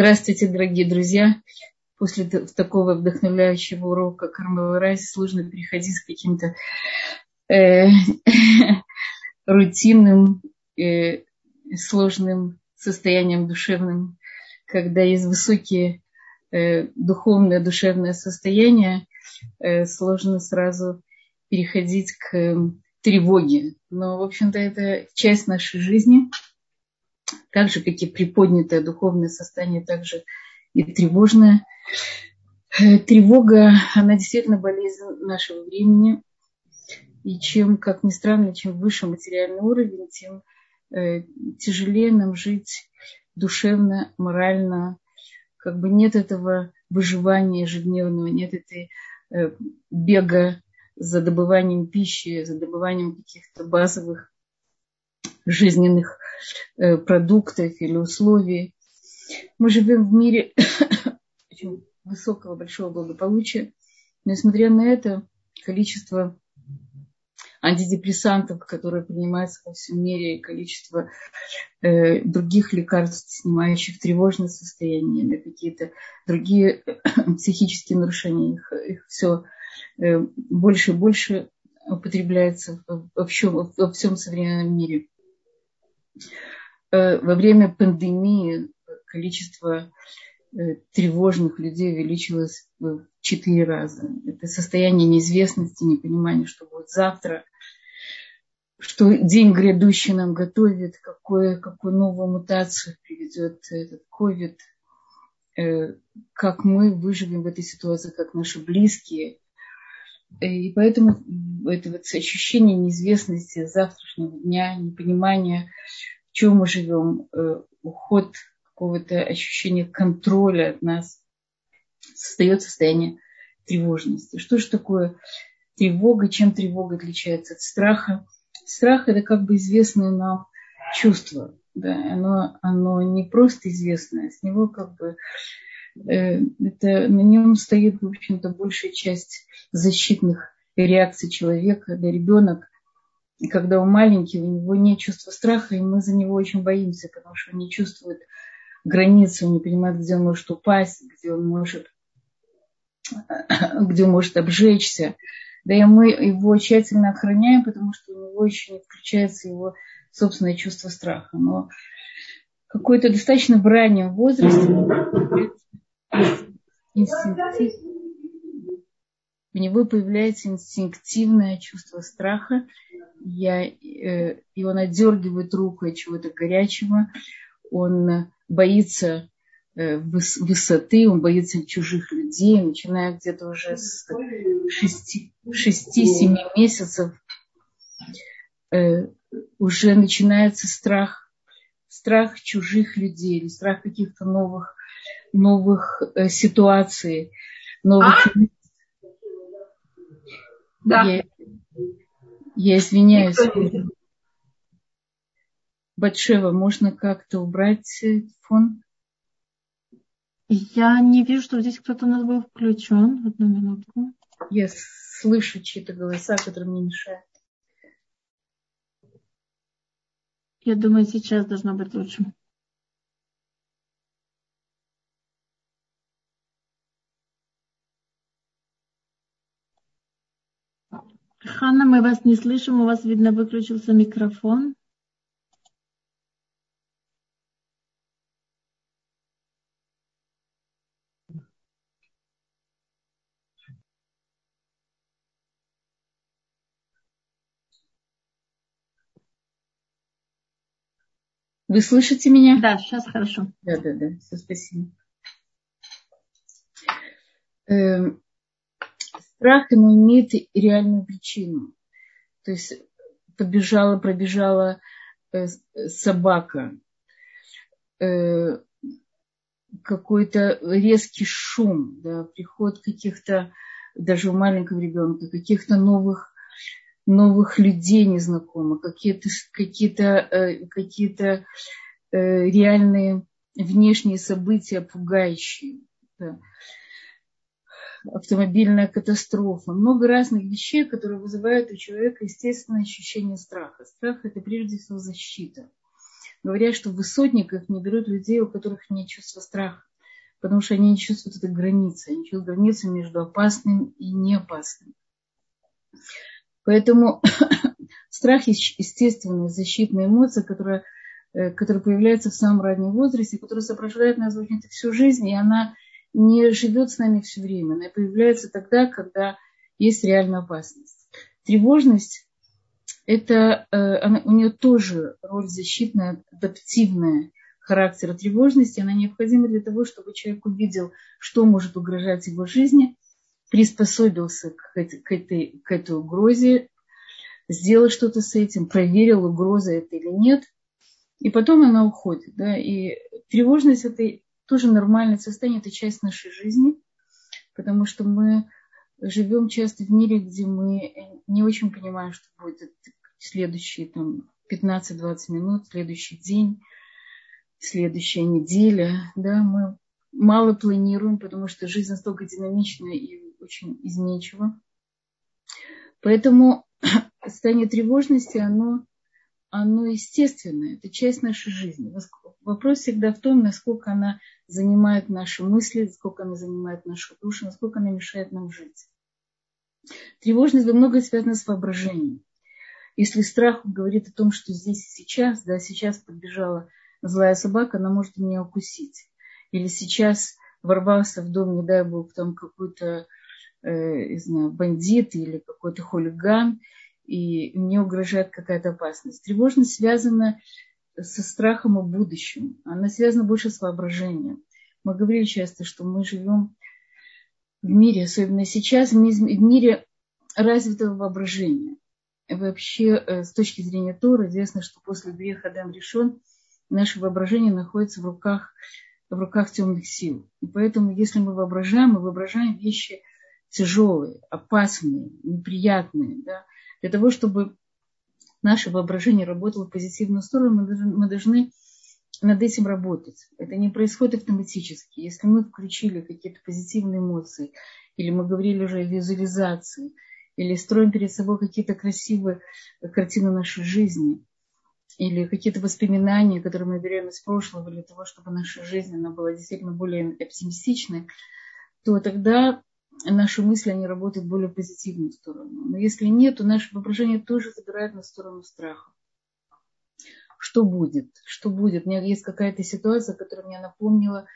Здравствуйте, дорогие друзья. После такого вдохновляющего урока Кармела Райс сложно переходить к каким-то э, рутинным, э, сложным состояниям душевным, когда есть высокие э, духовное, душевное состояние, э, сложно сразу переходить к э, тревоге. Но, в общем-то, это часть нашей жизни – так же, как и приподнятое духовное состояние, также и тревожное. Э, тревога, она действительно болезнь нашего времени. И чем, как ни странно, чем выше материальный уровень, тем э, тяжелее нам жить душевно, морально. Как бы нет этого выживания ежедневного, нет этой э, бега за добыванием пищи, за добыванием каких-то базовых жизненных продуктов или условий. Мы живем в мире очень высокого, большого благополучия. Несмотря на это, количество антидепрессантов, которые принимаются во всем мире, и количество э, других лекарств, снимающих тревожное состояние или какие-то другие психические нарушения, их, их все э, больше и больше употребляется во всем, во всем современном мире. Э, во время пандемии количество э, тревожных людей увеличилось в четыре раза. Это состояние неизвестности, непонимания, что будет завтра, что день грядущий нам готовит, какую, какую новую мутацию приведет этот COVID, э, как мы выживем в этой ситуации, как наши близкие. И поэтому это вот ощущение неизвестности завтрашнего дня, непонимания, в чем мы живем, э, уход какого-то ощущения контроля от нас, создает состояние тревожности. Что же такое тревога, чем тревога отличается от страха? Страх – это как бы известное нам чувство. Да? Оно, оно не просто известное, с него как бы Э, это, на нем стоит, в общем-то, большая часть защитных реакций человека. Да, ребенок, когда он маленький, у него нет чувства страха, и мы за него очень боимся, потому что он не чувствует границы, он не понимает, где он может упасть, где он может, где он может обжечься. Да и мы его тщательно охраняем, потому что у него еще не включается его собственное чувство страха. Но какой-то достаточно в раннем возрасте инстинктив... у него появляется инстинктивное чувство страха, я, э, и он отдергивает руку от чего-то горячего, он боится э, высоты, он боится чужих людей, начиная где-то уже с 6-7 месяцев, э, уже начинается страх, страх чужих людей, или страх каких-то новых новых э, ситуаций, новых... А? Да. Я, я извиняюсь. Батшева, можно как-то убрать фон? Я не вижу, что здесь кто-то у нас был включен. Одну минутку. Я слышу чьи-то голоса, которые мне мешают. Я думаю, сейчас должно быть лучше. Мы вас не слышим, у вас, видно, выключился микрофон. Вы слышите меня? Да, сейчас хорошо. Да, да, да, все, спасибо. Эм, страх ему имеет реальную причину. То есть побежала, пробежала э, собака, э, какой-то резкий шум, да, приход каких-то, даже у маленького ребенка, каких-то новых, новых людей незнакомых, какие-то какие-то какие реальные внешние события пугающие. Да автомобильная катастрофа, много разных вещей, которые вызывают у человека естественное ощущение страха. Страх – это прежде всего защита. Говорят, что в высотниках не берут людей, у которых нет чувства страха. потому что они не чувствуют этой границы, они чувствуют границу между опасным и неопасным. Поэтому страх – естественная защитная эмоция, которая, э, которая появляется в самом раннем возрасте, которая сопровождает нас всю жизнь, и она не живет с нами все время. Она появляется тогда, когда есть реальная опасность. Тревожность – это э, она, у нее тоже роль защитная, адаптивная характера тревожности. Она необходима для того, чтобы человек увидел, что может угрожать его жизни, приспособился к, этой, к, этой, к этой угрозе, сделал что-то с этим, проверил, угроза это или нет, и потом она уходит. Да? И тревожность – это тоже нормальное состояние, это часть нашей жизни, потому что мы живем часто в мире, где мы не очень понимаем, что будет следующие там, 15-20 минут, следующий день, следующая неделя. Да, мы мало планируем, потому что жизнь настолько динамичная и очень изменчива. Поэтому состояние тревожности, оно, оно естественное, это часть нашей жизни. Вопрос всегда в том, насколько она занимает наши мысли, насколько она занимает нашу душу, насколько она мешает нам жить. Тревожность во многом связана с воображением. Если страх говорит о том, что здесь и сейчас, да, сейчас подбежала злая собака, она может меня укусить. Или сейчас ворвался в дом, не дай бог, там какой-то, э, не знаю, бандит или какой-то хулиган, и мне угрожает какая-то опасность. Тревожность связана со страхом о будущем. Она связана больше с воображением. Мы говорили часто, что мы живем в мире, особенно сейчас, в мире развитого воображения. Вообще, э, с точки зрения Тора, известно, что после греха Адам решен, наше воображение находится в руках, в руках темных сил. И поэтому, если мы воображаем, мы воображаем вещи тяжелые, опасные, неприятные. Да? Для того, чтобы наше воображение работало в позитивную сторону, мы должны над этим работать. Это не происходит автоматически. Если мы включили какие-то позитивные эмоции, или мы говорили уже о визуализации, или строим перед собой какие-то красивые картины нашей жизни, или какие-то воспоминания, которые мы берем из прошлого, для того, чтобы наша жизнь она была действительно более оптимистичной, то тогда наши мысли, они работают в более позитивную сторону. Но если нет, то наше воображение тоже забирает на сторону страха. Что будет? Что будет? У меня есть какая-то ситуация, которая мне напомнила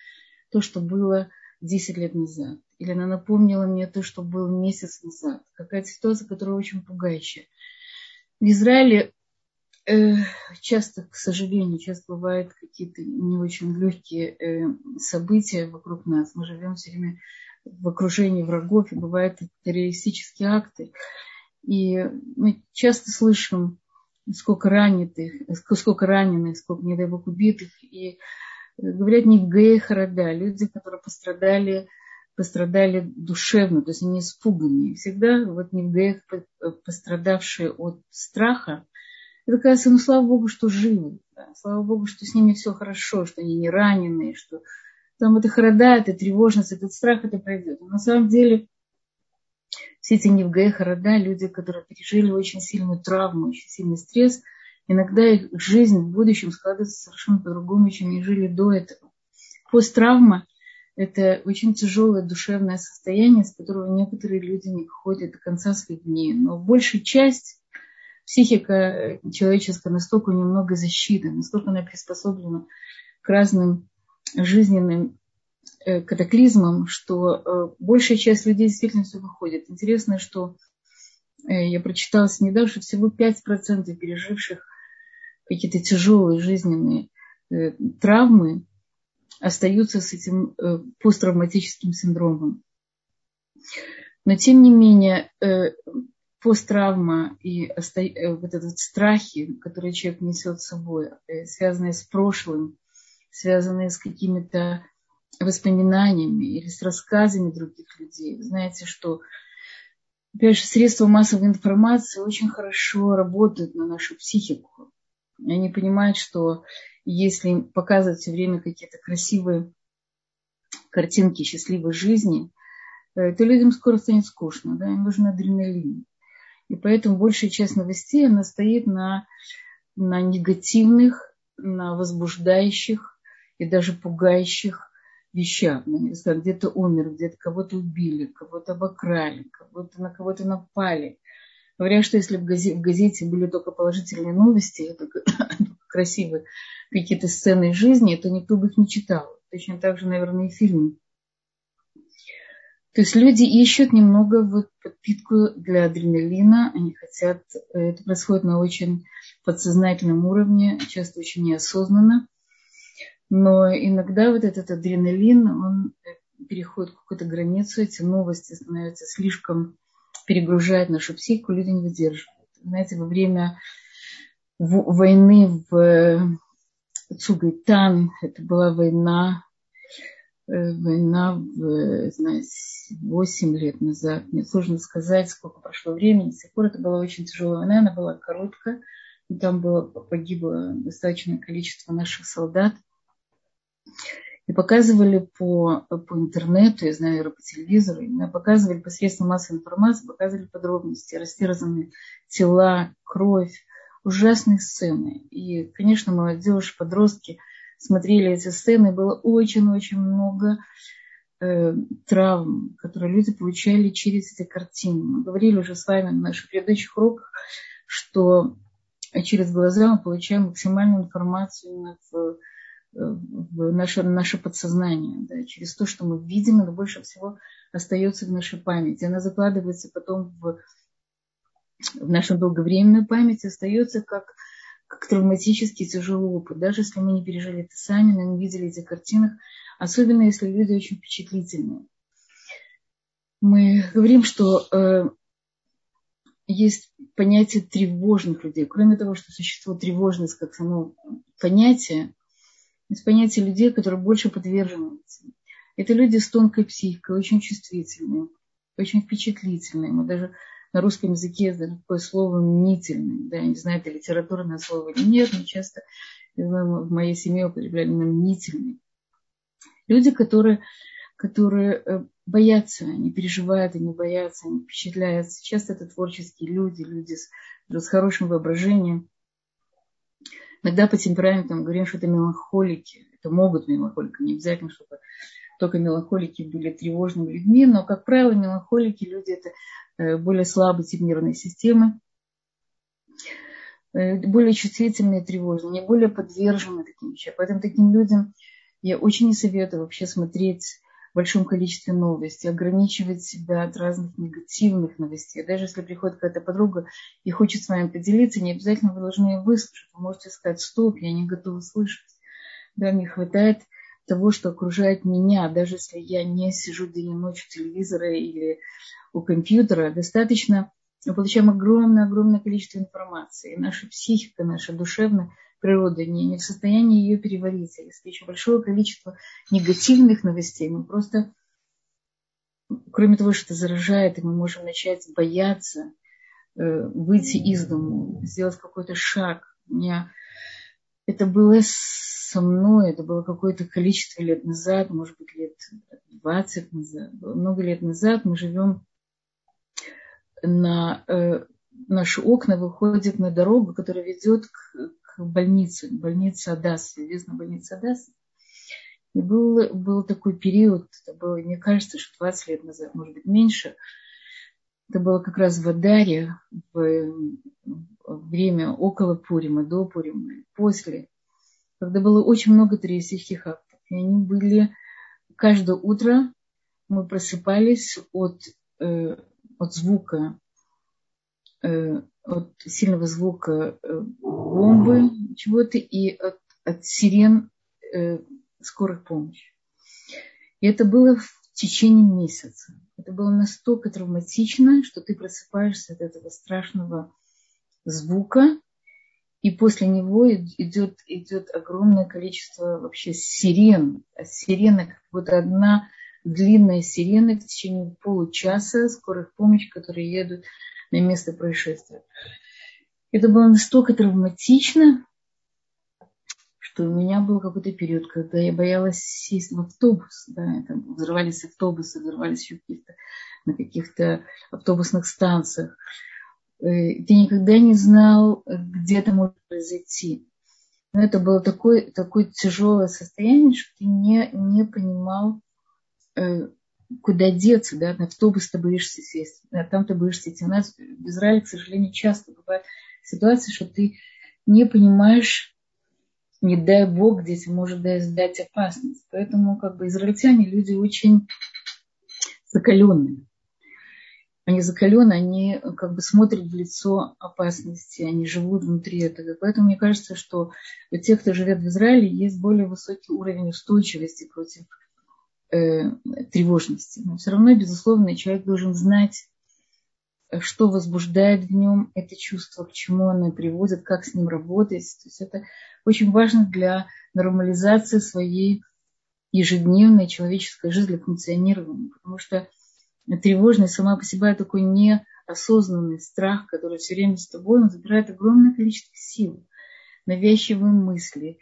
то, что было 10 лет назад. Или она напомнила мне то, что было месяц назад. Какая-то ситуация, которая очень пугающая. В Израиле э, часто, к сожалению, часто бывают какие-то не очень легкие э, события вокруг нас. Мы живем все время в окружении врагов, и бывают террористические акты. И мы часто слышим, сколько раненых, сколько раненых, сколько, не дай бог, убитых. И говорят не в Гея Харада, люди, которые пострадали, пострадали душевно, то есть они испуганные. Всегда вот не в Геях пострадавшие от страха, это кажется, ну слава Богу, что живы. Да? Слава Богу, что с ними все хорошо, что они не раненые, что там это хорода, это тревожность, этот страх, это пройдет. Но на самом деле все эти невгая хорода, люди, которые пережили очень сильную травму, очень сильный стресс, иногда их жизнь в будущем складывается совершенно по-другому, чем они жили до этого. Посттравма – это очень тяжелое душевное состояние, с которого некоторые люди не выходят до конца своих дней. Но большая часть психика человеческая настолько немного защита, настолько она приспособлена к разным жизненным э, катаклизмам, что э, большая часть людей действительно все выходит. Интересно, что э, я прочитала недавно, что всего 5% переживших какие-то тяжелые жизненные травмы остаются с этим посттравматическим синдромом. Но тем не менее, посттравма и вот этот страхи, которые человек несет с собой, связанные с прошлым, связанные с какими-то воспоминаниями или с рассказами других людей. Вы знаете, что опять же, средства массовой информации очень хорошо работают на нашу психику. Они понимают, что если показывать все время какие-то красивые картинки счастливой жизни, э, то людям скоро станет скучно, да, им нужен адреналин. И поэтому большая часть новостей, она стоит на, на негативных, на возбуждающих и даже пугающих вещах. Где-то умер, где-то кого-то убили, кого-то обокрали, кого-то на кого-то напали. Говорят, что если в газете, были только положительные новости, только, красивые какие-то сцены жизни, то никто бы их не читал. Точно так же, наверное, и фильмы. То есть люди ищут немного вот подпитку для адреналина, они хотят, э, это происходит на очень подсознательном уровне, часто очень неосознанно. Но иногда вот этот адреналин, он э, переходит какую-то границу, эти новости становятся слишком, перегружают нашу психику, люди не выдерживают. Знаете, во время войны в Цугайтан, это была война, э, война, в, знаете, 8 лет назад. Мне сложно сказать, сколько прошло времени. С тех пор это была очень тяжелая война, она была короткая. Там было, погибло достаточное количество наших солдат – и показывали по, по интернету, я знаю, по телевизору, именно показывали посредством массовой информации, показывали подробности, растерзанные тела, кровь, ужасные сцены. И, конечно, молодежь, подростки смотрели эти сцены, было очень-очень много э, травм, которые люди получали через эти картины. Мы говорили уже с вами на наших предыдущих уроках, что через глаза мы получаем максимальную информацию в в наше, наше подсознание, да, через то, что мы видим, оно больше всего остается в нашей памяти. Она закладывается потом в, в нашу долговременную память, остается как, как травматический тяжелый опыт. Даже если мы не пережили это сами, но не видели эти картинах, особенно если люди очень впечатлительные. Мы говорим, что э, есть понятие тревожных людей. Кроме того, что существует тревожность как само понятие, есть понятие людей, которые больше подвержены этим. Это люди с тонкой психикой, очень чувствительные, очень впечатлительные. Мы даже на русском языке такое слово «мнительный». Да, я не знаю, это литературное слово или нет, но часто знаю, в моей семье употребляли на «мнительный». Люди, которые, которые э, боятся, они переживают, они боятся, они впечатляются. Часто это творческие люди, люди с, с хорошим воображением. Иногда по темпераментам говорим, что это меланхолики. Это могут меланхолики, не обязательно, чтобы только меланхолики были тревожными людьми, но, как правило, меланхолики люди это э, более слабый тип нервной системы, э, более чувствительные тревожные, не более подвержены таким вещам. Поэтому таким людям я очень не советую вообще смотреть большом количестве новостей, ограничивать себя от разных негативных новостей. Даже если приходит какая-то подруга и хочет с вами поделиться, не обязательно вы должны ее выслушать. Вы можете сказать, стоп, я не готова слышать. Да, мне хватает того, что окружает меня, даже если я не сижу день и ночь у телевизора или у компьютера, достаточно мы получаем огромное-огромное количество информации. И наша психика, наша душевная природа не, не в состоянии ее переварить. А если еще большое количество негативных новостей, мы просто, кроме того, что заражает, и мы можем начать бояться э, выйти из дому, сделать какой-то шаг. У меня это было со мной, это было какое-то количество лет назад, может быть, лет 20 назад, много лет назад мы живем на э, наши окна выходят на дорогу, которая ведет к, к больнице, больнице Адас, известная больница Адас. И был, был такой период, это было, мне кажется, что 20 лет назад, может быть, меньше. Это было как раз в Адаре, в время около Пурима, до Пурима, после, когда было очень много террористических актов. И они были каждое утро мы просыпались от, э, от звука э, от сильного звука э, бомбы, чего-то, и от, от сирен э, скорых помощи. И это было в течение месяца. Это было настолько травматично, что ты просыпаешься от этого страшного звука, и после него идет, идет огромное количество вообще сирен. А сирена, как будто одна длинная сирена в течение получаса скорых помощи, которые едут на место происшествия. Это было настолько травматично, что у меня был какой-то период, когда я боялась сесть в автобус. Да, там взрывались автобусы, взрывались еще каких-то, на каких-то автобусных станциях. Э, ты никогда не знал, где это может произойти. Но это было такое, такое тяжелое состояние, что ты не, не понимал, э, куда деться, да, на автобус ты боишься сесть, а там ты боишься идти. У нас в Израиле, к сожалению, часто бывает ситуация, что ты не понимаешь, не дай Бог, где тебе может дать опасность. Поэтому как бы израильтяне люди очень закаленные. Они закаленные, они как бы смотрят в лицо опасности, они живут внутри этого. Поэтому мне кажется, что у тех, кто живет в Израиле, есть более высокий уровень устойчивости против э, тревожности. Но все равно, безусловно, человек должен знать, что возбуждает в нем это чувство, к чему оно приводит, как с ним работать. То есть это очень важно для нормализации своей ежедневной человеческой жизни, для функционирования. Потому что тревожность сама по себе такой неосознанный страх, который все время с тобой, он забирает огромное количество сил, навязчивые мысли,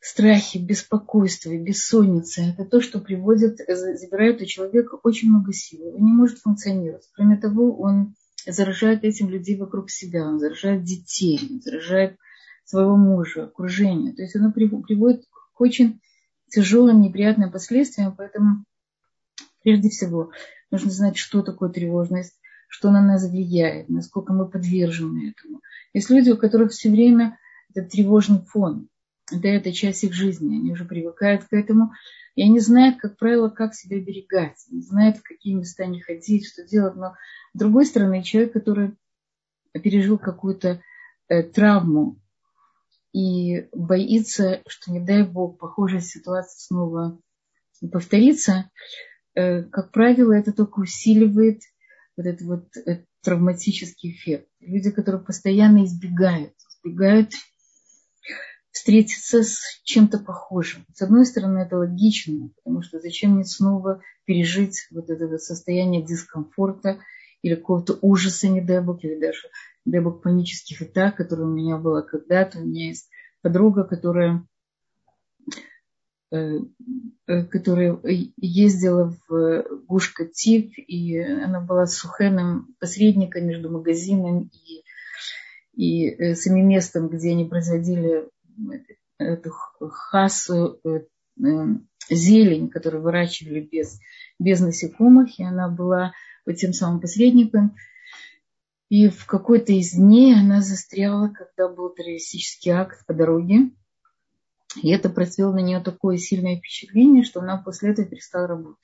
страхи, беспокойство, бессонница. Это то, что приводит, забирает у человека очень много сил. Он не может функционировать. Кроме того, он заражает этим людей вокруг себя, он заражает детей, он заражает своего мужа, окружение. То есть оно приводит к очень тяжелым, неприятным последствиям, поэтому Прежде всего, нужно знать, что такое тревожность, что на нас влияет, насколько мы подвержены этому. Есть люди, у которых все время этот тревожный фон, да, это часть их жизни, они уже привыкают к этому, и они знают, как правило, как себя берегать, они знают, в какие места не ходить, что делать, но с другой стороны, человек, который пережил какую-то э, травму и боится, что, не дай бог, похожая ситуация снова повторится, Э, как правило, это только усиливает вот этот вот э, травматический эффект. Люди, которые постоянно избегают, избегают встретиться с чем-то похожим. С одной стороны, это логично, потому что зачем мне снова пережить вот это вот состояние дискомфорта или какого-то ужаса, не дай бог, или даже, не дай бог, панических атак, которые у меня было когда-то. У меня есть подруга, которая Э, э, которая ездила в Гушка Тип, и она была сухеным посредником между магазином и, и э, самим местом, где они производили эту хасу, зелень, которую выращивали без, без насекомых, и она была вот тем самым посредником. И в какой-то из дней она застряла, когда был террористический акт по дороге. И это произвело на нее такое сильное впечатление, что она после этого перестала работать.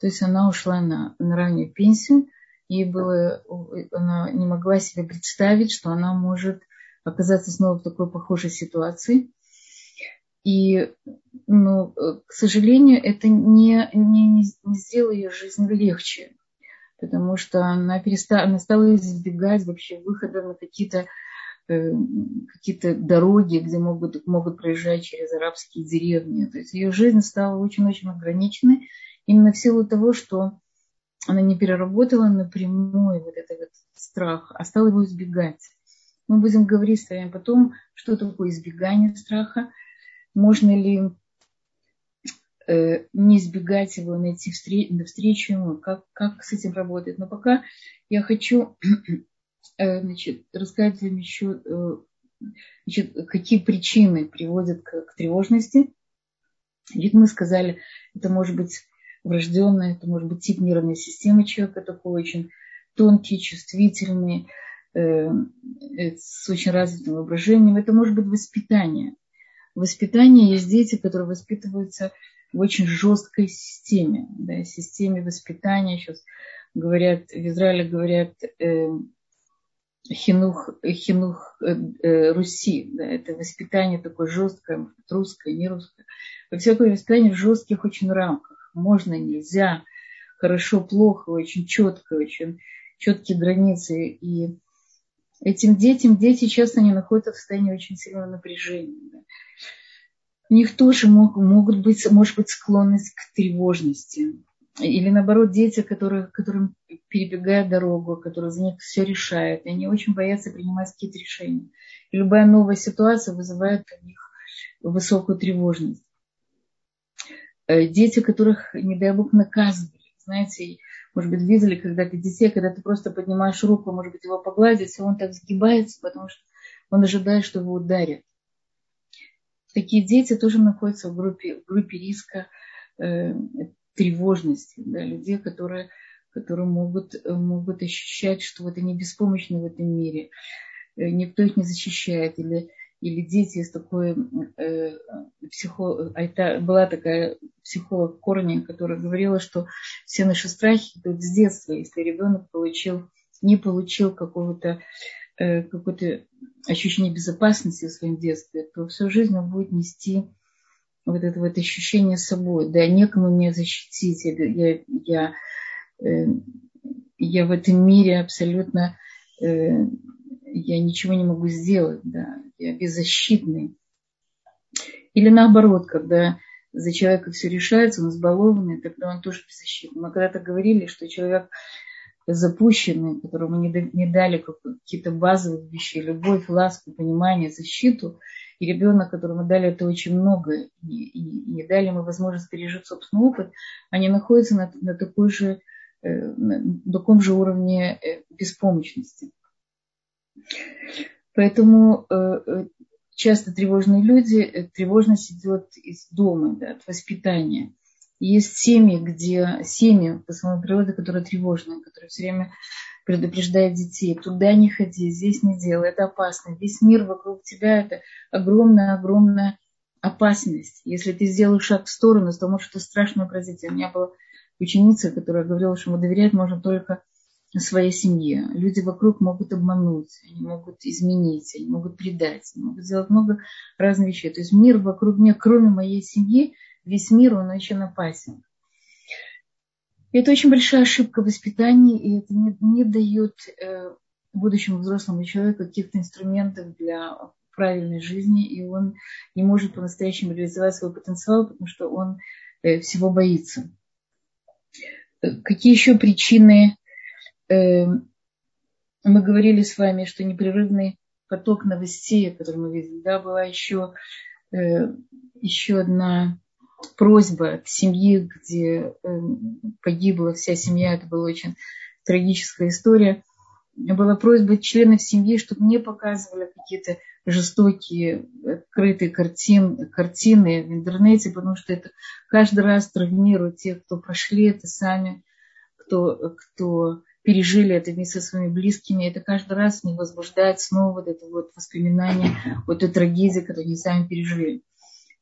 То есть она ушла на, на раннюю пенсию, и было, она не могла себе представить, что она может оказаться снова в такой похожей ситуации. И, ну, к сожалению, это не, не, не сделало ее жизнь легче, потому что она, перестала, она стала избегать вообще выхода на какие-то Э, какие-то дороги, где могут, могут проезжать через арабские деревни. То есть ее жизнь стала очень-очень ограниченной именно в силу того, что она не переработала напрямую вот этот вот страх, а стала его избегать. Мы будем говорить с вами потом, что такое избегание страха, можно ли э, не избегать его, найти встречу ему, как, как с этим работать. Но пока я хочу Э, значит, рассказать вам еще, э, значит, какие причины приводят к, к тревожности. Ведь мы сказали, это может быть врожденное, это может быть тип нервной системы человека, такой очень тонкий, чувствительный, с очень развитым воображением. Это может быть воспитание. Воспитание есть дети, которые воспитываются в очень жесткой системе, да, системе воспитания. Сейчас говорят, в Израиле говорят, э, хинух, хинух э, э, Руси. Да, это воспитание такое жесткое, русское, не русское. Во всякое воспитание в жестких очень рамках. Можно, нельзя, хорошо, плохо, очень четко, очень четкие границы. И этим детям, дети часто не находятся в состоянии очень сильного напряжения. Да. У них тоже мог, могут быть, может быть склонность к тревожности. Или наоборот, дети, которые, которым перебегают дорогу, которые за них все решают, и они очень боятся принимать какие-то решения. И любая новая ситуация вызывает у них высокую тревожность. Э, дети, которых, не дай бог, наказывали. Знаете, может быть, видели когда-то детей, когда ты просто поднимаешь руку, может быть, его погладить, и он так сгибается, потому что он ожидает, что его ударят. такие дети тоже находятся в группе, в группе риска э, тревожности, да, людей, которые, которые могут, могут ощущать, что вот они беспомощны в этом мире, э, никто их не защищает, или, или дети из такой э, психо... А это была такая психолог Корни, которая говорила, что все наши страхи идут с детства, если ребенок получил, не получил какого-то э, какое-то ощущение безопасности в своем детстве, то всю жизнь он будет нести вот это вот ощущение собой, да, некому меня защитить, я, я, э, я в этом мире абсолютно, э, я ничего не могу сделать, да, я беззащитный. Или наоборот, когда за человека все решается, он избалованный, тогда он тоже беззащитный. Мы когда-то говорили, что человек запущенный, которому не дали какие-то базовые вещи, любовь, ласку, понимание, защиту – и ребенок, которому дали это очень много, и, и, дали ему возможность пережить собственный опыт, они находятся на, на, такой же, э, на таком же уровне э, беспомощности. Поэтому э, часто тревожные люди, тревожность идет из дома, да, от воспитания. Есть семьи, где семьи по самой природе, которые тревожные, которые все время предупреждает детей, туда не ходи, здесь не делай, это опасно. Весь мир вокруг тебя это огромная-огромная опасность. Если ты сделаешь шаг в сторону, то может что-то страшное произойти. У меня была ученица, которая говорила, что ему доверять можно только своей семье. Люди вокруг могут обмануть, они могут изменить, они могут предать, они могут сделать много разных вещей. То есть мир вокруг меня, кроме моей семьи, весь мир, он очень опасен. Это очень большая ошибка воспитания, и это не, не дает э, будущему взрослому человеку каких-то инструментов для правильной жизни, и он не может по-настоящему реализовать свой потенциал, потому что он э, всего боится. Какие еще причины? Э, мы говорили с вами, что непрерывный поток новостей, который мы видели, да, была еще, э, еще одна просьба к семье, где эм, погибла вся семья, это была очень трагическая история, была просьба членов семьи, чтобы не показывали какие-то жестокие, открытые картин, картины в интернете, потому что это каждый раз травмирует тех, кто прошли это сами, кто, кто пережили это вместе со своими близкими. Это каждый раз не возбуждает снова вот это вот воспоминание, вот эту трагедию, которую они сами пережили.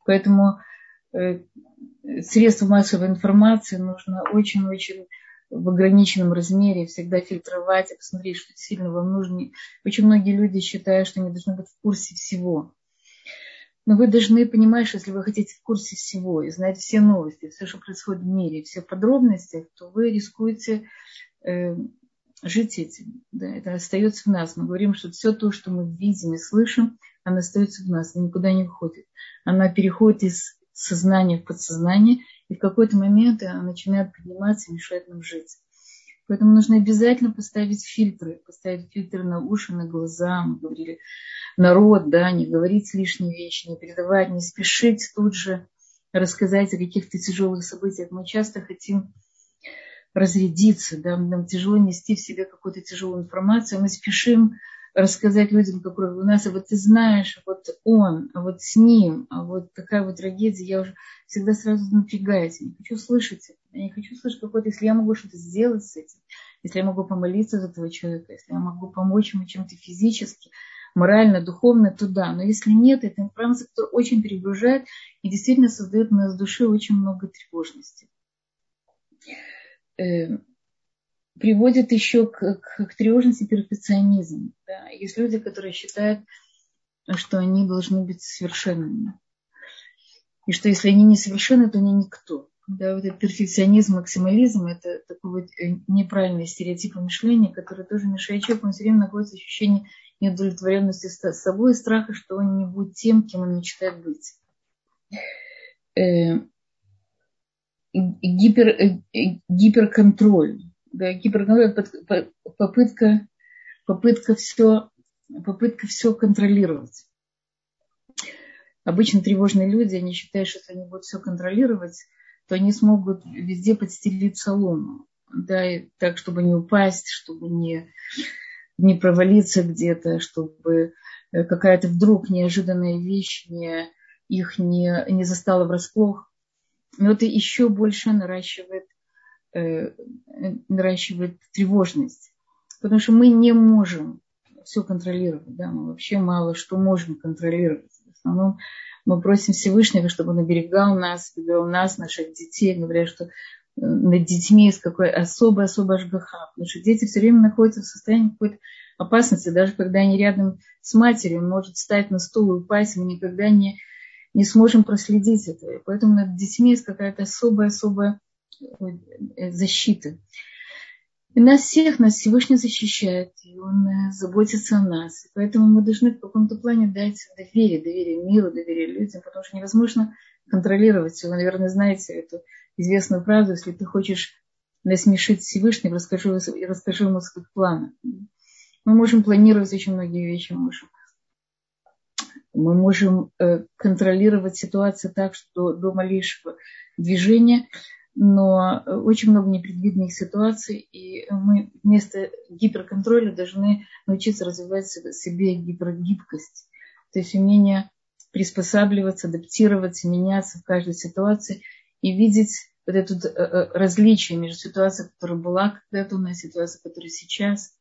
Поэтому Э, средств массовой информации нужно очень-очень в ограниченном размере всегда фильтровать и посмотреть, что действительно вам нужно. Очень многие люди считают, что они должны быть в курсе всего. Но вы должны понимать, что если вы хотите в курсе всего и знать все новости, все, что происходит в мире, все подробности, то вы рискуете э, жить этим. Да, это остается в нас. Мы говорим, что все то, что мы видим и слышим, оно остается в нас, оно никуда не уходит. Она переходит из сознание в подсознание, и в какой-то момент она начинает подниматься и мешает нам жить. Поэтому нужно обязательно поставить фильтры, поставить фильтры на уши, на глаза. Мы говорили, народ, да, не говорить лишние вещи, не передавать, не спешить тут же рассказать о каких-то тяжелых событиях. Мы часто хотим разрядиться, да, нам тяжело нести в себе какую-то тяжелую информацию, мы спешим рассказать людям, какой у нас, а вот ты знаешь, вот он, а вот с ним, а вот такая вот трагедия, я уже всегда сразу напрягаюсь, я не хочу слышать это, я не хочу слышать какой-то, если я могу что-то сделать с этим, если я могу помолиться за этого человека, если я могу помочь ему чем-то физически, морально, духовно, то да. Но если нет, это информация, которая очень перегружает и действительно создает у нас в душе очень много тревожности. Э, приводит еще к, к, к тревожности перфекционизм. Да. Есть люди, которые считают, что они должны быть совершенными. И что если они не совершенны, то они никто. Да, вот этот перфекционизм, максимализм – это такой вот э, неправильный стереотип мышления, который тоже мешает человеку, он все время находится ощущение неудовлетворенности с собой и страха, что он не будет тем, кем он мечтает быть. Э, гипер, э, гиперконтроль да, гиперконтроль попытка, попытка все, попытка все контролировать. Обычно тревожные люди, они считают, что если они будут все контролировать, то они смогут везде подстелить солому. Да, и так, чтобы не упасть, чтобы не, не провалиться где-то, чтобы э, какая-то вдруг неожиданная вещь не, их не, не застало врасплох. Но это еще больше наращивает, э, наращивает тревожность. Потому что мы не можем все контролировать. Да? Мы вообще мало что можем контролировать. В основном мы просим Всевышнего, чтобы он оберегал нас, оберегал нас, наших детей, говоря, что э, над детьми есть какой особый-особый ажгаха. Потому что дети все время находятся в состоянии какой-то опасности. Даже когда они рядом с матерью, он может встать на стул и упасть, мы никогда не, не сможем проследить это. И поэтому над детьми есть какая-то особая-особая э, защита. И нас всех, нас Всевышний защищает, и Он э, заботится о нас. И поэтому мы должны в каком-то плане дать доверие, доверие миру, доверие людям, потому что невозможно контролировать. Вы, наверное, знаете эту известную фразу, если ты хочешь насмешить Всевышнего, расскажи, расскажи ему свои планы. Мы можем планировать очень многие вещи, можем. Мы можем э, контролировать ситуацию так, что до малейшего движения – но э, очень много непредвиденных ситуаций, и мы вместо гиперконтроля должны научиться развивать в себе гипергибкость, то есть умение приспосабливаться, адаптироваться, меняться в каждой ситуации и видеть вот это э, различие между ситуацией, которая была когда-то у нас, ситуацией, которая сейчас.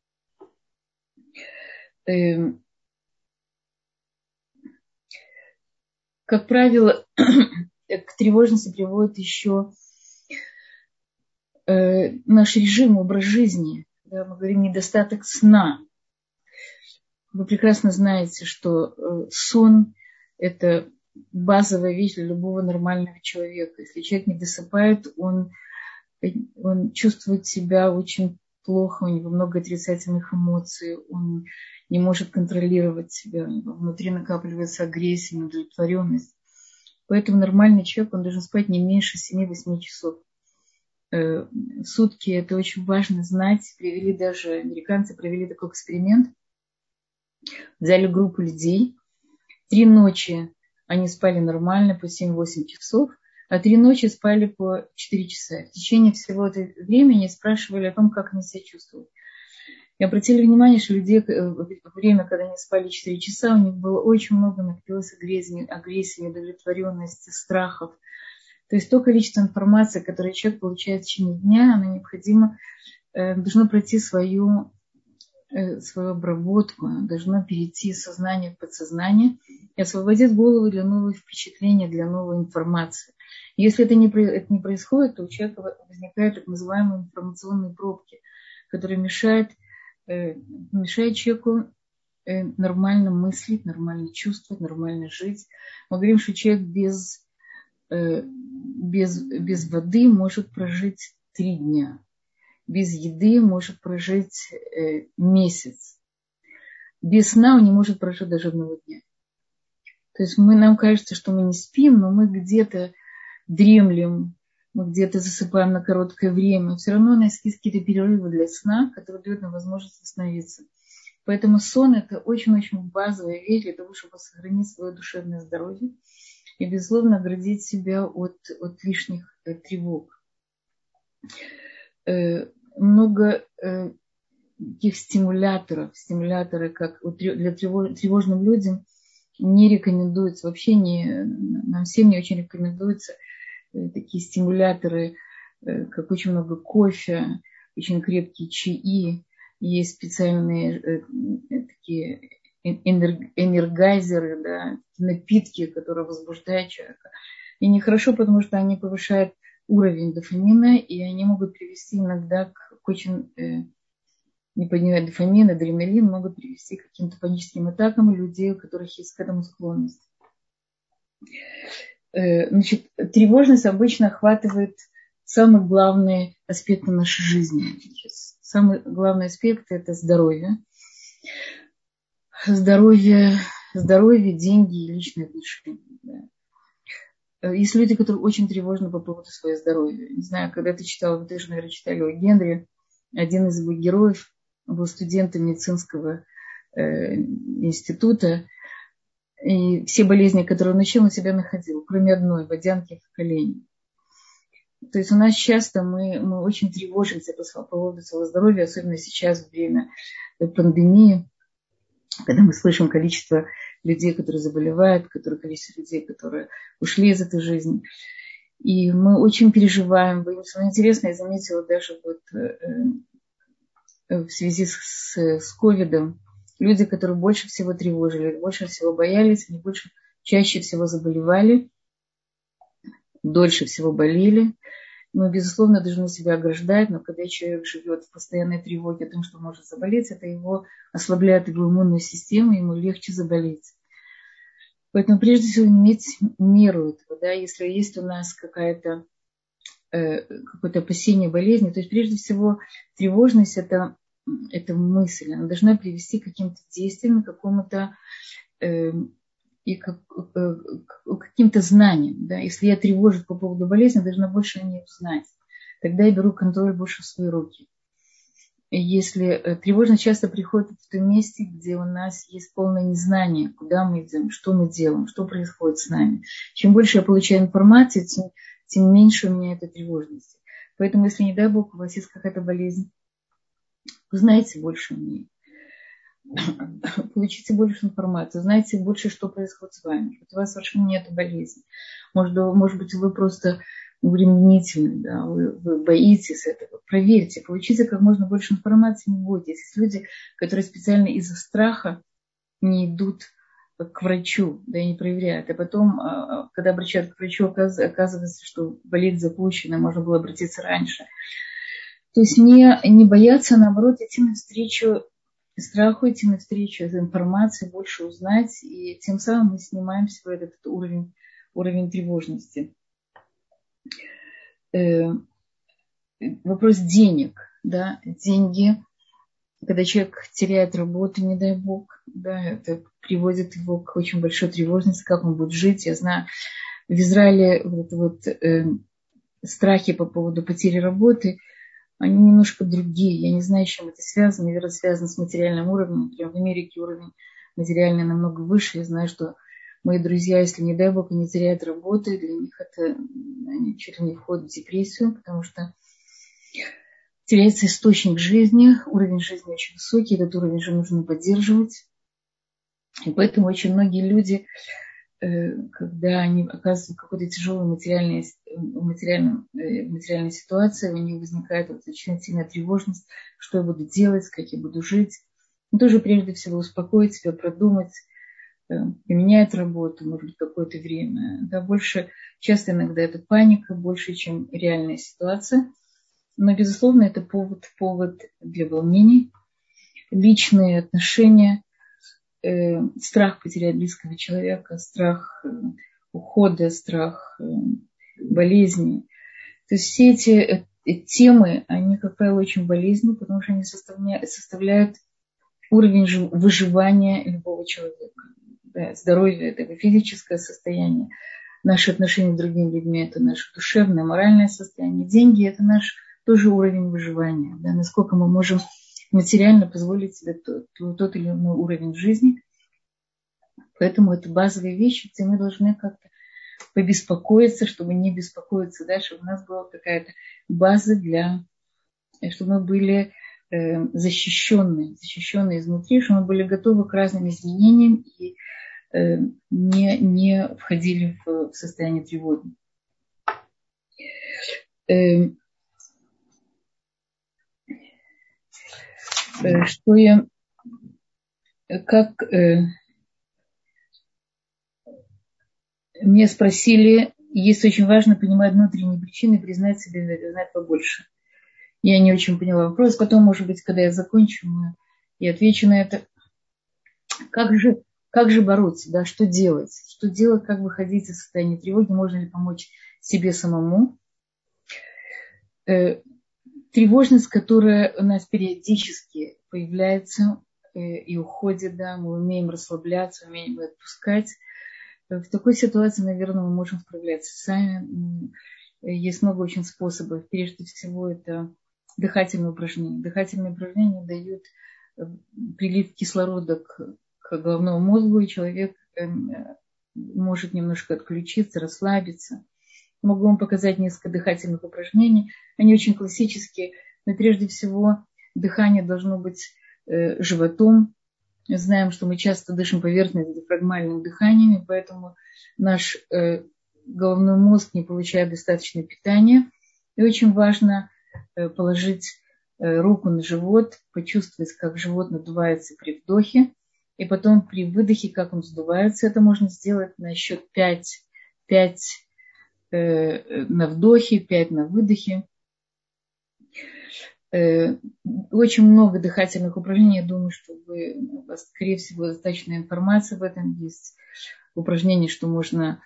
Как правило, к тревожности приводит еще э, наш режим, образ жизни. Да, мы говорим недостаток сна. Вы прекрасно знаете, что э, сон – это базовая вещь для любого нормального человека. Если человек не досыпает, он, он чувствует себя очень плохо, у него много отрицательных эмоций, он не может контролировать себя, внутри накапливается агрессия, неудовлетворенность. Поэтому нормальный человек, он должен спать не меньше 7-8 часов. Э, сутки, это очень важно знать. Привели даже, американцы провели такой эксперимент. Взяли группу людей. Три ночи они спали нормально по 7-8 часов, а три ночи спали по 4 часа. В течение всего этого времени спрашивали о том, как они себя чувствуют. И обратили внимание, что людей э, в время, когда они спали 4 часа, у них было очень много накопилось агрессии, агрессии недовлетворенности, страхов – то есть то количество информации, которое человек получает в течение дня, оно необходимо, э, должно пройти свою, э, свою обработку, оно должно перейти из сознания в подсознание и освободить голову для новых впечатлений, для новой информации. Если это не, это не происходит, то у человека возникают так называемые информационные пробки, которые мешают, э, мешают человеку нормально мыслить, нормально чувствовать, нормально жить. Мы говорим, что человек без Э, без, без воды может прожить три дня. Без еды может прожить э, месяц. Без сна он не может прожить даже одного дня. То есть мы, нам кажется, что мы не спим, но мы где-то дремлем, мы где-то засыпаем на короткое время. Все равно у нас есть какие-то перерывы для сна, которые дают нам возможность восстановиться. Поэтому сон – это очень-очень базовая вещь для того, чтобы сохранить свое душевное здоровье и, безусловно, оградить себя от, от лишних э, тревог. Э, много э, таких стимуляторов, стимуляторы, как для тревож, тревожным людям, не рекомендуется, вообще не, нам всем не очень рекомендуются такие стимуляторы, как очень много кофе, очень крепкие чаи, есть специальные такие энергайзеры, да, напитки, которые возбуждают человека. И нехорошо, потому что они повышают уровень дофамина, и они могут привести иногда к, очень, э, не поднимая дофамин, адреналин, могут привести к каким-то паническим атакам людей, у которых есть к этому склонность. Э, значит, тревожность обычно охватывает самые главные аспекты нашей жизни. Самый главный аспект – это здоровье здоровье, здоровье, деньги и личные отношения. Да. Есть люди, которые очень тревожны по поводу своего здоровья. Не знаю, когда ты читал, вы тоже, наверное, читали о Генри, один из его героев был студентом медицинского э, института, и все болезни, которые он учил, он себя находил, кроме одной, водянки в колене. То есть у нас часто мы, мы очень тревожимся по поводу своего здоровья, особенно сейчас, в время пандемии когда мы слышим количество людей, которые заболевают, которое количество людей, которые ушли из этой жизни. И мы очень переживаем, боимся. Но интересно, я заметила даже вот э, э, в связи с, с ковидом, люди, которые больше всего тревожили, больше всего боялись, они больше, чаще всего заболевали, дольше всего болели. Мы, безусловно, должны себя ограждать, но когда человек живет в постоянной тревоге о том, что может заболеть, это его ослабляет его иммунную систему, ему легче заболеть. Поэтому прежде всего иметь меру этого, да, если есть у нас какая-то э, какое-то опасение болезни, то есть прежде всего тревожность это, это мысль, она должна привести к каким-то действиям, к какому-то э, и как, каким-то знаниям. Да? Если я тревожусь по поводу болезни, я должна больше о ней узнать. Тогда я беру контроль больше в свои руки если э, тревожность часто приходит в том месте, где у нас есть полное незнание, куда мы идем, что мы делаем, что происходит с нами. Чем больше я получаю информации, тем, тем меньше у меня этой тревожности. Поэтому, если, не дай Бог, у вас есть какая-то болезнь, узнайте больше о ней. Получите больше информации, узнайте больше, что происходит с вами. У вас совершенно нет болезни. Может, может быть, вы просто временительный, да, вы, вы боитесь этого, проверьте, получите как можно больше информации, не бойтесь. Есть люди, которые специально из-за страха не идут к врачу, да, и не проверяют. А потом, а, а, когда обращают к врачу, оказывается, что болезнь запущена, можно было обратиться раньше. То есть не, не бояться, а наоборот, идти навстречу страху, идти навстречу информации, больше узнать, и тем самым мы снимаем с себя этот уровень, уровень тревожности. Э, вопрос денег, да, деньги, когда человек теряет работу, не дай бог, да, это приводит его к очень большой тревожности, как он будет жить. Я знаю, в Израиле вот, вот э, страхи по поводу потери работы, они немножко другие. Я не знаю, с чем это связано. Наверное, связано с материальным уровнем. Например, в Америке уровень материальный намного выше. Я знаю, что мои друзья, если, не дай бог, они теряют работу, для них это, они чуть ли не входят в депрессию, потому что теряется источник жизни, уровень жизни очень высокий, этот уровень же нужно поддерживать. И поэтому очень многие люди, когда они оказываются в какой-то тяжелой материальной, материальной, э, материальной ситуации, у них возникает вот очень сильная тревожность, что я буду делать, как я буду жить. Но тоже прежде всего успокоить себя, продумать, меняет работу, может быть, какое-то время. Да, больше, часто иногда это паника, больше, чем реальная ситуация. Но, безусловно, это повод, повод для волнений, личные отношения, э, страх потерять близкого человека, страх э, ухода, страх э, болезни. То есть все эти э, темы, они, как правило, очень болезненны, потому что они составляют, составляют уровень выживания любого человека да, здоровье, это физическое состояние, наши отношения с другими людьми, это наше душевное, моральное состояние, деньги, это наш тоже уровень выживания, да, насколько мы можем материально позволить себе тот, тот или иной уровень жизни. Поэтому это базовые вещи, где мы должны как-то побеспокоиться, чтобы не беспокоиться дальше. У нас была какая-то база для, чтобы мы были э, защищенные, защищенные изнутри, чтобы мы были готовы к разным изменениям и Э, не, не входили в состояние тревоги. Э, э, что я, как мне спросили, есть очень важно понимать внутренние причины, признать себе, знать побольше. Я не очень поняла вопрос. Потом, может быть, когда я закончу, я отвечу на это. Как же как же бороться, да, что делать? Что делать, как выходить из состояния тревоги? Можно ли помочь себе самому? Э, тревожность, которая у нас периодически появляется э, и уходит, да, мы умеем расслабляться, умеем отпускать. В такой ситуации, наверное, мы можем справляться сами. Есть много очень способов. Прежде всего, это дыхательные упражнения. Дыхательные упражнения дают э, прилив кислорода к к головному мозгу, и человек эм, может немножко отключиться, расслабиться. Могу вам показать несколько дыхательных упражнений. Они очень классические, но прежде всего дыхание должно быть э, животом, знаем, что мы часто дышим поверхностным диафрагмальным дыханием, поэтому наш э, головной мозг не получает достаточно питания. И очень важно э, положить э, руку на живот, почувствовать, как живот надувается при вдохе, и потом при выдохе, как он сдувается. Это можно сделать на счет 5, 5 э, на вдохе, 5 на выдохе. Э, очень много дыхательных упражнений. Я думаю, что вы, у вас, скорее всего, достаточно информации в этом есть. Упражнения, что можно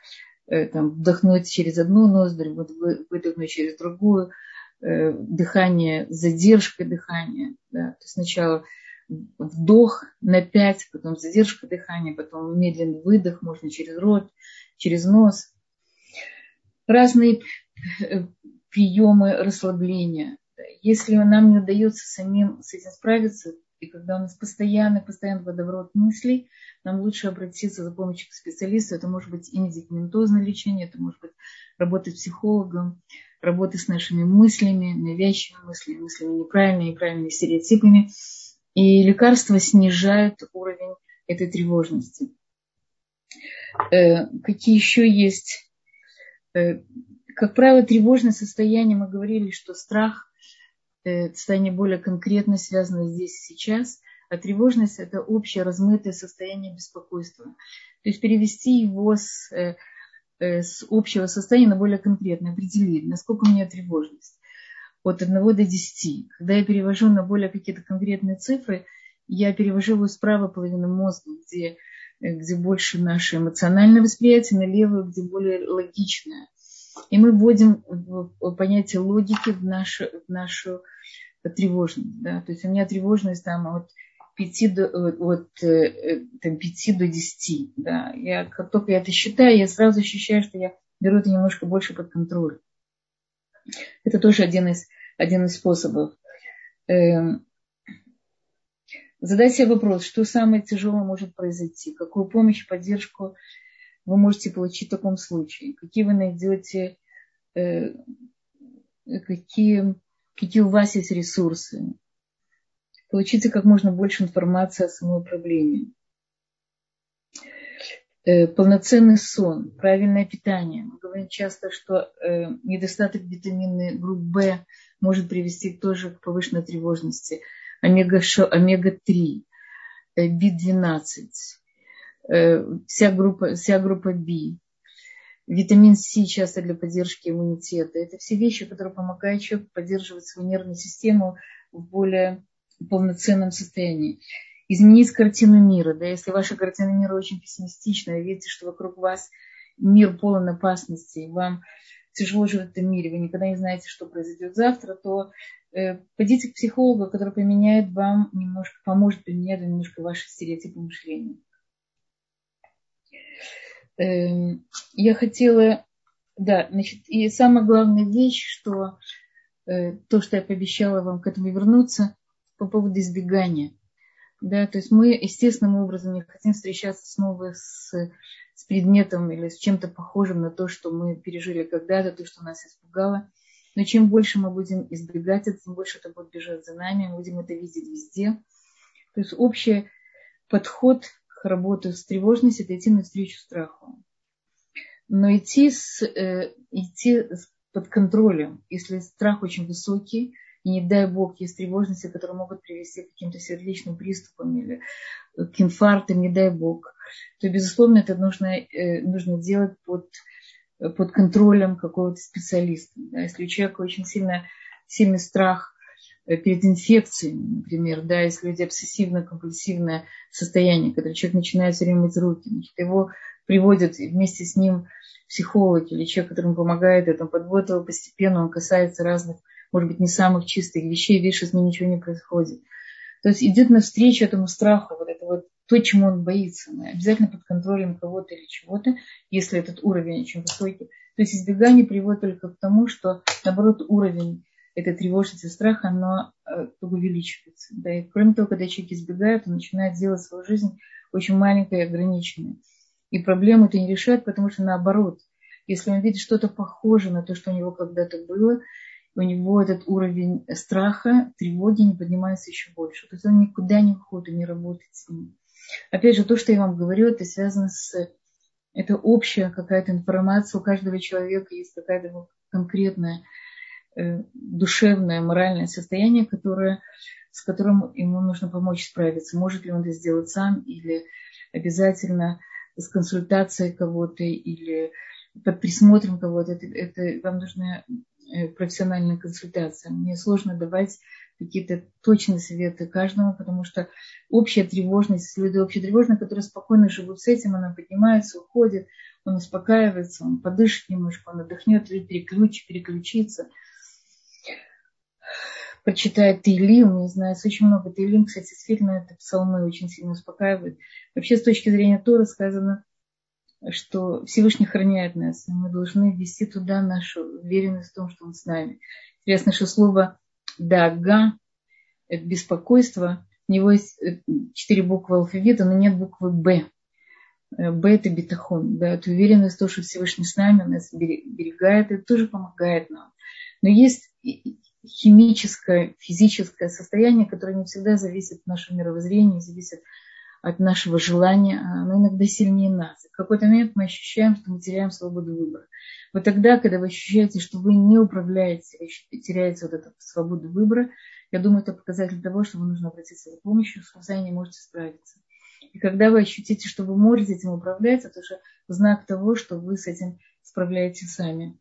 э, там, вдохнуть через одну ноздрь, выдохнуть через другую. Э, дыхание, задержка дыхания. Да. То есть сначала вдох на 5, потом задержка дыхания, потом медленный выдох, можно через рот, через нос. Разные приемы расслабления если нам не удается самим с этим справиться, и когда у нас постоянно, постоянно водоворот мыслей, нам лучше обратиться за помощью к специалисту. Это может быть и медикаментозное лечение, это может быть работа с психологом, работа с нашими мыслями, навязчивыми мыслями, мыслями неправильными, неправильными стереотипами. И лекарства снижают уровень этой тревожности. Э, какие еще есть? Э, как правило, тревожное состояние, мы говорили, что страх Э, состояние более конкретно связано здесь и сейчас, а тревожность – это общее размытое состояние беспокойства. То есть перевести его с, э, с общего состояния на более конкретное, определить, насколько у меня тревожность. От 1 до 10. Когда я перевожу на более какие-то конкретные цифры, я перевожу его с правой половины мозга, где, где больше наше эмоциональное восприятие, на левую, где более логичное. И мы вводим понятие логики в нашу, в нашу тревожность. Да? То есть у меня тревожность там от 5 до, от, там, 5 до 10. Да? Я, как только я это считаю, я сразу ощущаю, что я беру это немножко больше под контроль. Это тоже один из, один из способов. Эм, задать себе вопрос, что самое тяжелое может произойти, какую помощь, поддержку вы можете получить в таком случае, какие вы найдете, э, какие какие у вас есть ресурсы. Получите как можно больше информации о самой проблеме. Э, полноценный сон, правильное питание. Мы говорим часто, что э, недостаток витамина группы В может привести тоже к повышенной тревожности. Омега-3, омега B12, вся группа, вся группа B, витамин С часто для поддержки иммунитета. Это все вещи, которые помогают человеку поддерживать свою нервную систему в более полноценном состоянии. Изменить картину мира. Да, если ваша картина мира очень пессимистичная, видите, что вокруг вас мир полон опасностей, вам тяжело жить в этом мире, вы никогда не знаете, что произойдет завтра, то э, пойдите к психологу, который поменяет вам немножко, поможет поменять немножко ваши стереотипы мышления. Эм, я хотела, да, значит, и самая главная вещь, что э, то, что я пообещала вам к этому вернуться, по поводу избегания. Да, то есть мы естественным образом не хотим встречаться снова с, с предметом или с чем-то похожим на то, что мы пережили когда-то, то, что нас испугало. Но чем больше мы будем избегать это, тем больше это будет бежать за нами, мы будем это видеть везде. То есть общий подход работу с тревожностью, это идти навстречу страху. Но идти, с, э, идти под контролем, если страх очень высокий, и не дай бог есть тревожности, которые могут привести к каким-то сердечным приступам или к инфарктам, не дай бог, то, безусловно, это нужно, э, нужно делать под, под контролем какого-то специалиста. Да? Если у человека очень сильно, сильный страх Э, перед инфекциями, например, да, если люди обсессивно-компульсивное состояние, когда человек начинает все руки, значит, его приводят вместе с ним психолог или человек, которому помогает этому, подводит его постепенно, он касается разных, может быть, не самых чистых вещей, видишь, с ним ничего не происходит. То есть идет навстречу этому страху, вот это вот то, чему он боится. Обязательно под контролем кого-то или чего-то, если этот уровень очень высокий. То есть избегание приводит только к тому, что, наоборот, уровень эта тревожность и страх, оно э, увеличивается. Да, и кроме того, когда человек избегает, он начинает делать свою жизнь очень маленькой и ограниченной. И проблему это не решает, потому что наоборот, если он видит что-то похожее на то, что у него когда-то было, у него этот уровень страха, тревоги не поднимается еще больше. То есть он никуда не уходит, не работает с ним. Опять же, то, что я вам говорю, это связано с... Это общая какая-то информация. У каждого человека есть какая-то конкретная э, душевное, моральное состояние, которое, с которым ему нужно помочь справиться. Может ли он это сделать сам или обязательно с консультацией кого-то или под присмотром кого-то. Это, это вам нужна э, профессиональная консультация. Мне сложно давать какие-то точные советы каждому, потому что общая тревожность, люди общая тревожность, которые спокойно живут с этим, она поднимается, уходит, он успокаивается, он подышит немножко, он отдохнет, переключ, переключится, прочитает Тейлим, не знаю, очень много Тейлим, кстати, действительно, это псалмы очень сильно успокаивает. Вообще, с точки зрения Тора сказано, что Всевышний храняет нас, и мы должны ввести туда нашу уверенность в том, что Он с нами. Интересно, что слово «дага» – это беспокойство. У него есть э, четыре буквы алфавита, но нет буквы «б». Э, «Б» – это бетахон, да, это уверенность в том, что Всевышний с нами, нас берегает, это тоже помогает нам. Но есть химическое, физическое состояние, которое не всегда зависит от нашего мировоззрения, зависит от нашего желания, а оно иногда сильнее нас. В какой-то момент мы ощущаем, что мы теряем свободу выбора. Вот тогда, когда вы ощущаете, что вы не управляете, теряете вот эту свободу выбора, я думаю, это показатель того, что вам нужно обратиться за помощью, с вами не можете справиться. И когда вы ощутите, что вы можете этим управлять, это уже знак того, что вы с этим справляетесь сами.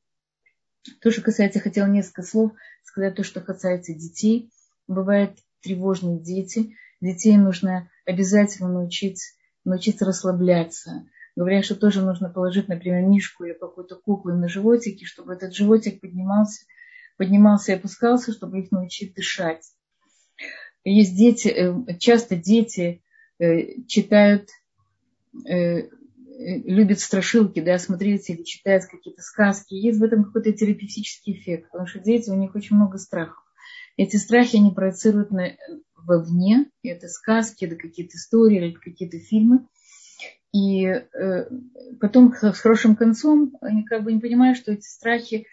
То, что касается, хотела несколько слов сказать, то, что касается детей. Бывают тревожные дети. Детей нужно обязательно научить, научиться расслабляться. Говорят, что тоже нужно положить, например, мишку или какую-то куклу на животике, чтобы этот животик поднимался, поднимался и опускался, чтобы их научить дышать. Есть дети, э, часто дети э, читают, э, любят страшилки, да, смотреть или читать какие-то сказки. Есть в этом какой-то терапевтический эффект, потому что дети, у них очень много страхов. Эти страхи они проецируют на, вовне, это сказки, это какие-то истории, или какие-то фильмы. И э, потом с хорошим концом они как бы не понимают, что эти страхи,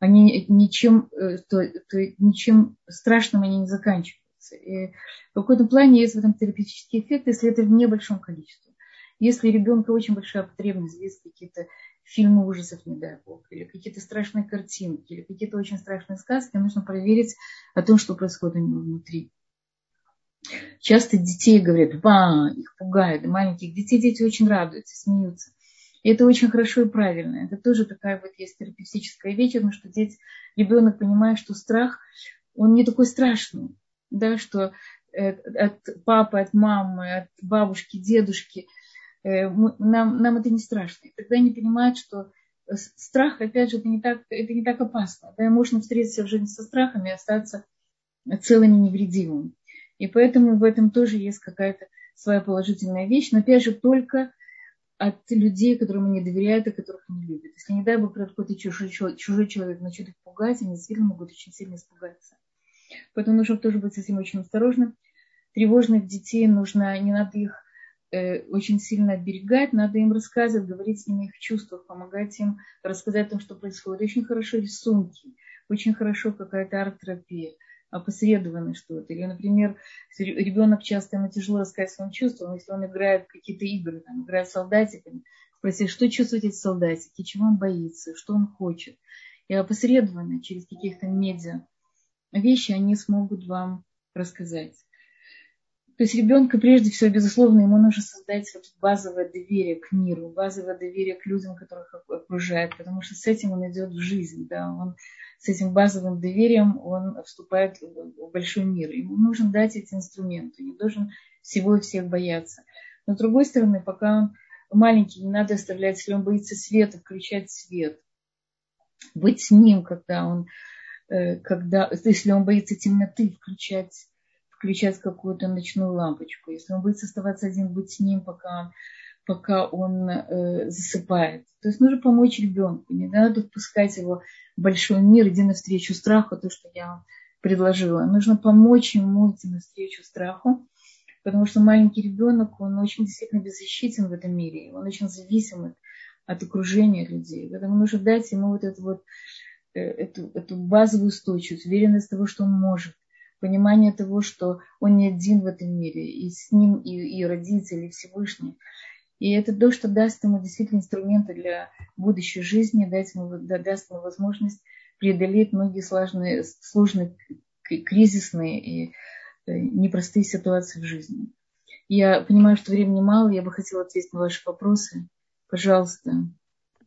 они ничем, э, то, то, ничем страшным они не заканчиваются. И в каком-то плане есть в этом терапевтический эффект, если это в небольшом количестве. Если у ребенка очень большая потребность, есть какие-то фильмы ужасов, не дай бог, или какие-то страшные картинки, или какие-то очень страшные сказки, нужно проверить о том, что происходит у него внутри. Часто детей говорят, ба, их пугают, маленьких детей дети очень радуются, смеются. И это очень хорошо и правильно. Это тоже такая вот есть терапевтическая вещь, потому что дети, ребенок понимает, что страх, он не такой страшный, да, что э, от папы, от мамы, от бабушки, дедушки, э, нам, нам это не страшно. И тогда они понимают, что страх, опять же, это не так, это не так опасно. Да, можно встретиться в жизни со страхами и остаться целым и невредимым. И поэтому в этом тоже есть какая-то своя положительная вещь, но опять же только от людей, которым они доверяют и которых они любят. Если, не дай бог, какой-то чужой, чужой человек начнет их пугать, они действительно могут очень сильно испугаться. Поэтому нужно тоже быть с этим очень осторожным. Тревожных детей нужно, не надо их э, очень сильно оберегать, надо им рассказывать, говорить ними о их чувствах, помогать им рассказать о том, что происходит. Очень хорошо рисунки, очень хорошо какая-то арт-терапия опосредованно что-то. Или, например, ребенок часто ему тяжело рассказать своим чувствам, если он играет в какие-то игры, там, играет с солдатиками, спросить, что чувствуют эти солдатики, чего он боится, что он хочет. И опосредованно через каких-то медиа вещи они смогут вам рассказать. То есть ребенка прежде всего, безусловно, ему нужно создать вот базовое доверие к миру, базовое доверие к людям, которых окружает, потому что с этим он идет в жизнь, да, он с этим базовым доверием он вступает в большой мир. Ему нужно дать эти инструменты, не должен всего и всех бояться. Но с другой стороны, пока он маленький, не надо оставлять, если он боится света, включать свет. Быть с ним, когда он, э, когда, если он боится темноты, включать, включать какую-то ночную лампочку. Если он боится оставаться один, быть с ним, пока пока он э, засыпает. То есть нужно помочь ребенку, не надо впускать его в большой мир, иди навстречу страху, то, что я предложила. Нужно помочь ему идти навстречу страху, потому что маленький ребенок, он очень действительно беззащитен в этом мире, он очень зависим от, от окружения людей. Поэтому нужно дать ему вот эту вот э, эту, эту базовую устойчивость, уверенность того, что он может понимание того, что он не один в этом мире, и с ним и, и родители, и Всевышний. И это то, что даст ему действительно инструменты для будущей жизни, даст ему, даст ему возможность преодолеть многие сложные, сложные кризисные и э, непростые ситуации в жизни. Я понимаю, что времени мало, я бы хотела ответить на ваши вопросы. Пожалуйста.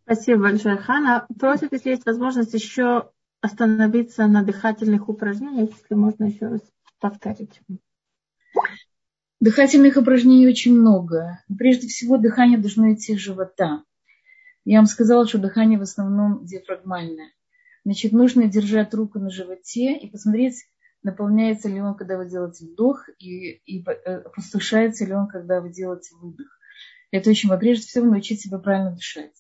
Спасибо большое, Хана. Просит, если есть возможность еще остановиться на дыхательных упражнениях, если можно еще раз повторить. Дыхательных упражнений очень много. Прежде всего, дыхание должно идти из живота. Я вам сказала, что дыхание в основном диафрагмальное. Значит, нужно держать руку на животе и посмотреть, наполняется ли он, когда вы делаете вдох, и, и э, послушается ли он, когда вы делаете выдох. Это очень важно. Прежде всего, научить себя правильно дышать.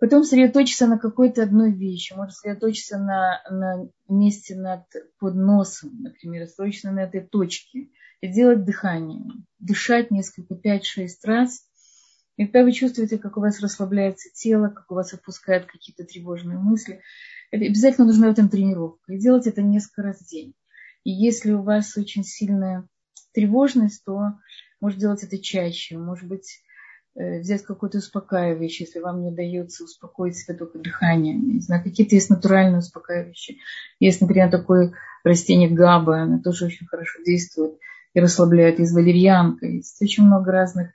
Потом сосредоточиться на какой-то одной вещи. Может сосредоточиться на, на месте над, под носом, например, сосредоточиться на этой точке. И делать дыхание. Дышать несколько, пять-шесть раз. И когда вы чувствуете, как у вас расслабляется тело, как у вас отпускают какие-то тревожные мысли, это обязательно нужна в этом тренировка. И делать это несколько раз в день. И если у вас очень сильная тревожность, то может делать это чаще. Может быть, взять какое-то успокаивающее, если вам не удается успокоить себя только дыханием. Не знаю, какие-то есть натуральные успокаивающие. Есть, например, такое растение габа, оно тоже очень хорошо действует и расслабляет. Есть валерьянка, есть очень много разных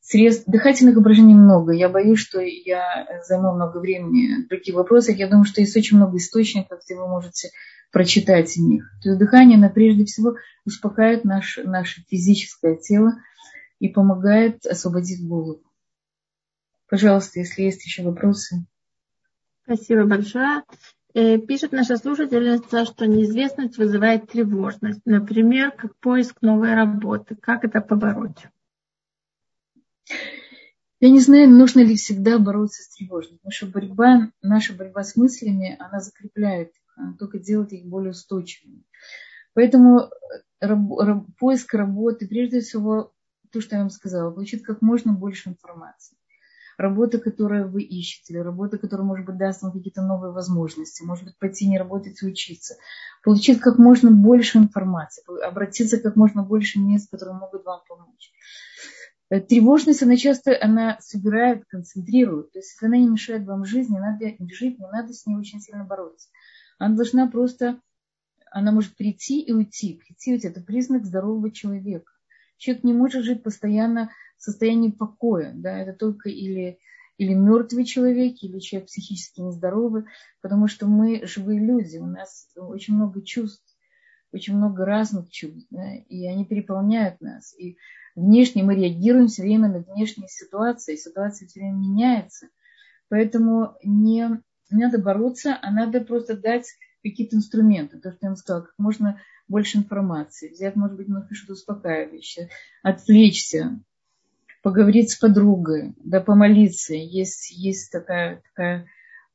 средств. Дыхательных упражнений много. Я боюсь, что я займу много времени в других вопросах. Я думаю, что есть очень много источников, где вы можете прочитать в них. То есть дыхание, оно прежде всего успокаивает наше, наше физическое тело и помогает освободить голову. Пожалуйста, если есть еще вопросы. Спасибо большое. Э, пишет наша слушательница, что неизвестность вызывает тревожность. Например, как поиск новой работы. Как это побороть? Я не знаю, нужно ли всегда бороться с тревожностью. Наша борьба, наша борьба с мыслями, она закрепляет а, только делать их более устойчивыми. Поэтому раб, раб, поиск работы, прежде всего, то, что я вам сказала, получить как можно больше информации. Работа, которую вы ищете, работа, которая, может быть, даст вам какие-то новые возможности, может быть, пойти не работать и учиться. Получить как можно больше информации, обратиться как можно больше мест, которые могут вам помочь. Э, тревожность, она часто она собирает, концентрирует. То есть, если она не мешает вам жизни, надо жить, не надо с ней очень сильно бороться. Она должна просто, она может прийти и уйти. Прийти и уйти – это признак здорового человека. Человек не может жить постоянно в состоянии покоя. Да? Это только или, или мертвый человек, или человек психически нездоровый, потому что мы живые люди, у нас очень много чувств, очень много разных чувств, да? и они переполняют нас. И внешне мы реагируем все время на внешние ситуации, ситуация все время меняется. Поэтому не не надо бороться, а надо просто дать какие-то инструменты. То, что я вам сказала, как можно больше информации. Взять, может быть, немножко что-то успокаивающее. Отвлечься. Поговорить с подругой. Да, помолиться. Есть, есть такая, такая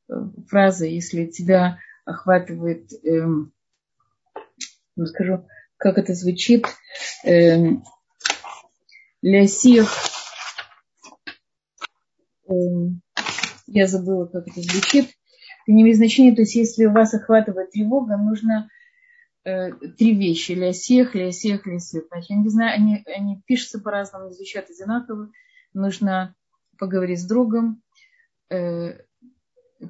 э, фраза, если тебя охватывает, эм, ну, скажу, как это звучит, эм, для всех эм, я забыла, как это звучит, это не имеет значения. То есть, если у вас охватывает тревога, нужно э, три вещи. Лясех, лясех, лясех. Я не знаю, они, они пишутся по-разному, звучат одинаково. Нужно поговорить с другом, э,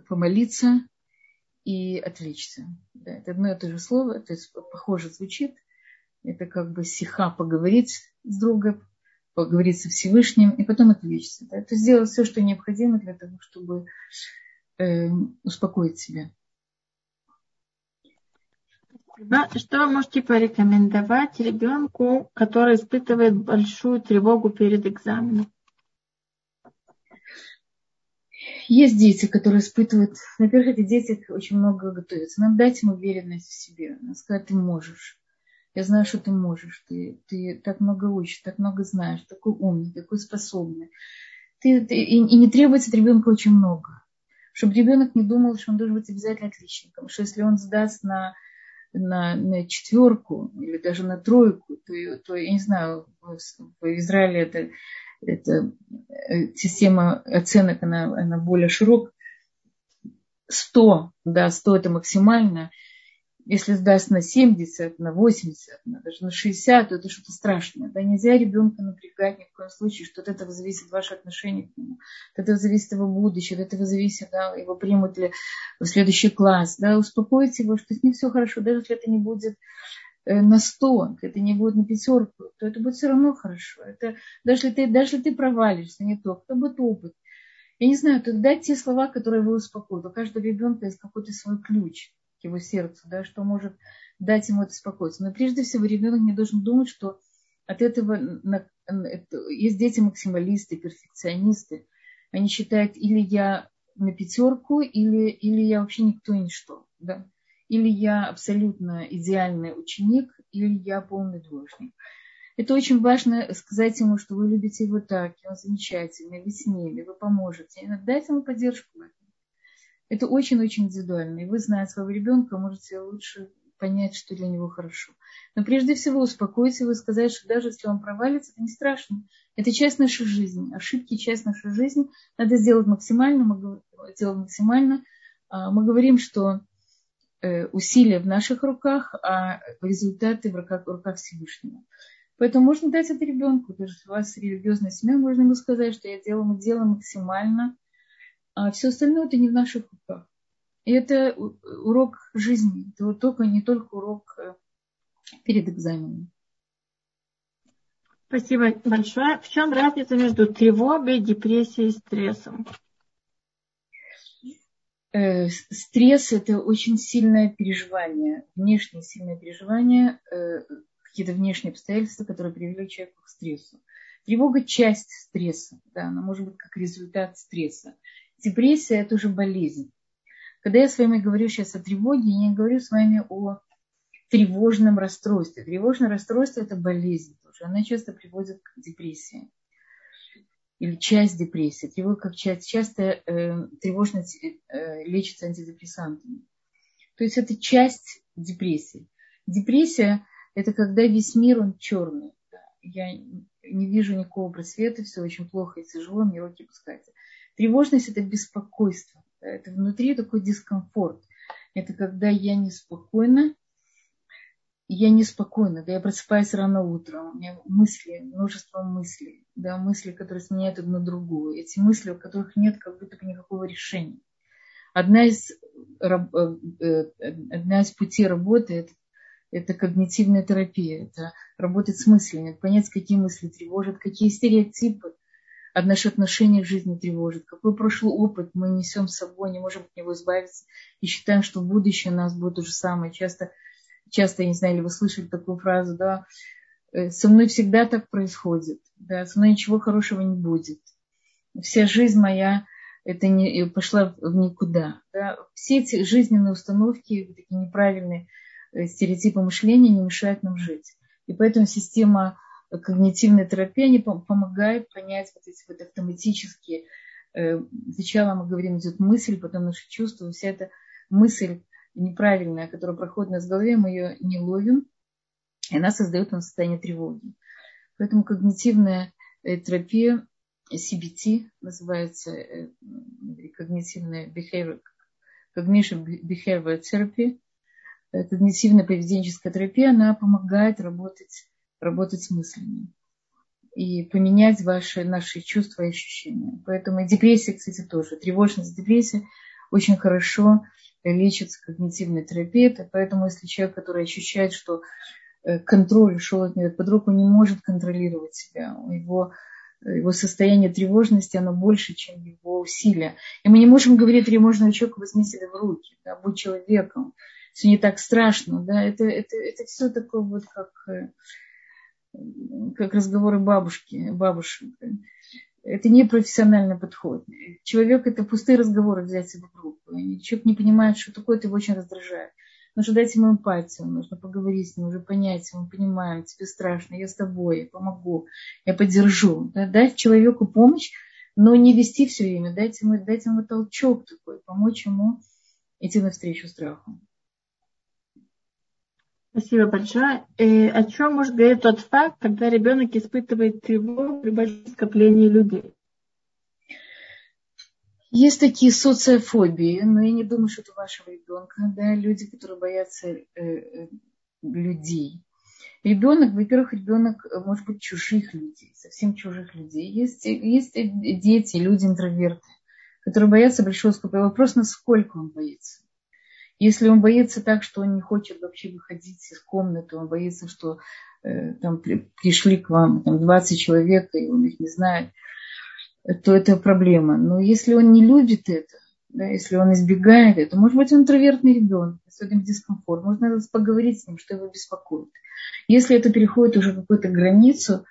помолиться и отвлечься. Да, это одно и то же слово, то есть похоже звучит. Это как бы сиха поговорить с другом, поговорить со Всевышним и потом отвлечься. Да? Это сделать все, что необходимо для того, чтобы э, успокоить себя. Что вы можете порекомендовать ребенку, который испытывает большую тревогу перед экзаменом? Есть дети, которые испытывают... Во-первых, эти дети очень много готовятся. Надо дать им уверенность в себе. Надо сказать, ты можешь. Я знаю, что ты можешь. Ты, ты так много учишь, так много знаешь, такой умный, такой способный. Ты, ты, и, и не требуется от ребенка очень много чтобы ребенок не думал, что он должен быть обязательно отличником, что если он сдаст на, на, на четверку или даже на тройку, то, то я не знаю, в, Израиле это, это э, система оценок, она, она более широкая. 100, да, 100 это максимально. Если сдаст на 70, на 80, на, даже на 60, то это что-то страшное. Да, нельзя ребенка напрягать ни в коем случае, что от этого зависит ваше отношение к нему, от этого зависит его будущее, от этого зависит, да, его примут ли в следующий класс. Да, успокойте его, что с ним все хорошо, даже если это не будет э, на 100, это не будет на пятерку, то это будет все равно хорошо. Это, даже, если ты, даже если ты провалишься, не то, это будет опыт. Я не знаю, то дать те слова, которые его успокоят. У каждого ребенка есть какой-то свой ключ его сердцу, да, что может дать ему это спокойствие. Но прежде всего ребенок не должен думать, что от этого есть дети максималисты, перфекционисты. Они считают, или я на пятерку, или, или я вообще никто и ничто. Да? Или я абсолютно идеальный ученик, или я полный двоечник. Это очень важно сказать ему, что вы любите его так, и он замечательный, вы с ним, и вы поможете. И дать ему поддержку в этом. Это очень-очень индивидуально. И вы, зная своего ребенка, можете лучше понять, что для него хорошо. Но прежде всего успокойте его и сказать, что даже если он провалится, это не страшно. Это часть нашей жизни. Ошибки – часть нашей жизни. Надо сделать максимально. Мы делаем максимально. А, мы говорим, что э, усилия в наших руках, а результаты в руках, в руках Всевышнего. Поэтому можно дать это ребенку. Даже если у вас религиозная семья, можно ему сказать, что я делаю, мы делаем максимально – а все остальное это не в наших руках. И это урок жизни. Это вот только, не только урок э, перед экзаменом. Спасибо большое. В чем разница между тревогой, депрессией и стрессом? Э, стресс – это очень сильное переживание, внешнее сильное переживание, э, какие-то внешние обстоятельства, которые привели человека к стрессу. Тревога – часть стресса, да, она может быть как результат стресса. Депрессия – это уже болезнь. Когда я с вами говорю сейчас о тревоге, я не говорю с вами о тревожном расстройстве. Тревожное расстройство – это болезнь тоже. Она часто приводит к депрессии. Или часть депрессии. Тревога как часть. Часто э, тревожность э, лечится антидепрессантами. То есть это часть депрессии. Депрессия – это когда весь мир, он черный. Я не вижу никакого просвета, все очень плохо и тяжело, мне руки пускаются. Тревожность – это беспокойство. Это внутри такой дискомфорт. Это когда я неспокойна, я неспокойна, да, я просыпаюсь рано утром, у меня мысли, множество мыслей, да, мысли, которые сменяют одну другую. Эти мысли, у которых нет как будто бы никакого решения. Одна из, э, э, одна из путей работы это, это когнитивная терапия, это работать с мыслями, понять, какие мысли тревожат, какие стереотипы от наших отношений к жизни тревожит, какой прошлый опыт мы несем с собой, не можем от него избавиться и считаем, что в будущем у нас будет то же самое. Часто, часто, я не знаю, ли вы слышали такую фразу, да, «Э, со мной всегда так происходит, да, со мной ничего хорошего не будет. Вся жизнь моя это не, пошла в никуда. Да. Все эти жизненные установки, такие неправильные э, стереотипы мышления не мешают нам жить. И поэтому система когнитивной терапии, они помогают понять вот эти вот автоматические, э, сначала мы говорим, идет мысль, потом наши чувства, вся эта мысль неправильная, которая проходит у нас в голове, мы ее не ловим, и она создает нам состояние тревоги. Поэтому когнитивная э, терапия, CBT называется, э, когнитивная behavior, cognition behavior therapy, когнитивная поведенческая терапия, она помогает работать работать с мыслями и поменять ваши, наши чувства и ощущения. Поэтому и депрессия, кстати, тоже. Тревожность, депрессия очень хорошо лечится когнитивной терапией. Поэтому если человек, который ощущает, что э, контроль шел от него под руку, не может контролировать себя, его его состояние тревожности, оно больше, чем его усилия. И мы не можем говорить тревожному человеку, возьми себя в руки, да, будь человеком, все не так страшно, да, это, это, это все такое вот как э, как разговоры бабушки, бабушек. Это не профессиональный подход. Человек это пустые разговоры взять себе в руку. Человек не понимает, что такое, это его очень раздражает. Нужно дать ему эмпатию, нужно поговорить с ним, уже понять, мы понимаем, тебе страшно, я с тобой, я помогу, я поддержу. Да, дать человеку помощь, но не вести все время, дать ему, дать ему толчок такой, помочь ему идти навстречу страху. Спасибо большое. И о чем может говорить тот факт, когда ребенок испытывает тревогу при большом скоплении людей? Есть такие социофобии, но я не думаю, что это вашего ребенка, да, люди, которые боятся э, э, людей. Ребенок, во-первых, ребенок может быть чужих людей, совсем чужих людей. Есть, есть дети, люди интроверты, которые боятся большого скопа. Вопрос, насколько он боится. Если он боится так, что он не хочет вообще выходить из комнаты, он боится, что э, там пришли к вам там, 20 человек, и он их не знает, то это проблема. Но если он не любит это, да, если он избегает это, может быть, он интровертный ребенок, особенно дискомфорт, можно поговорить с ним, что его беспокоит. Если это переходит уже какую-то границу,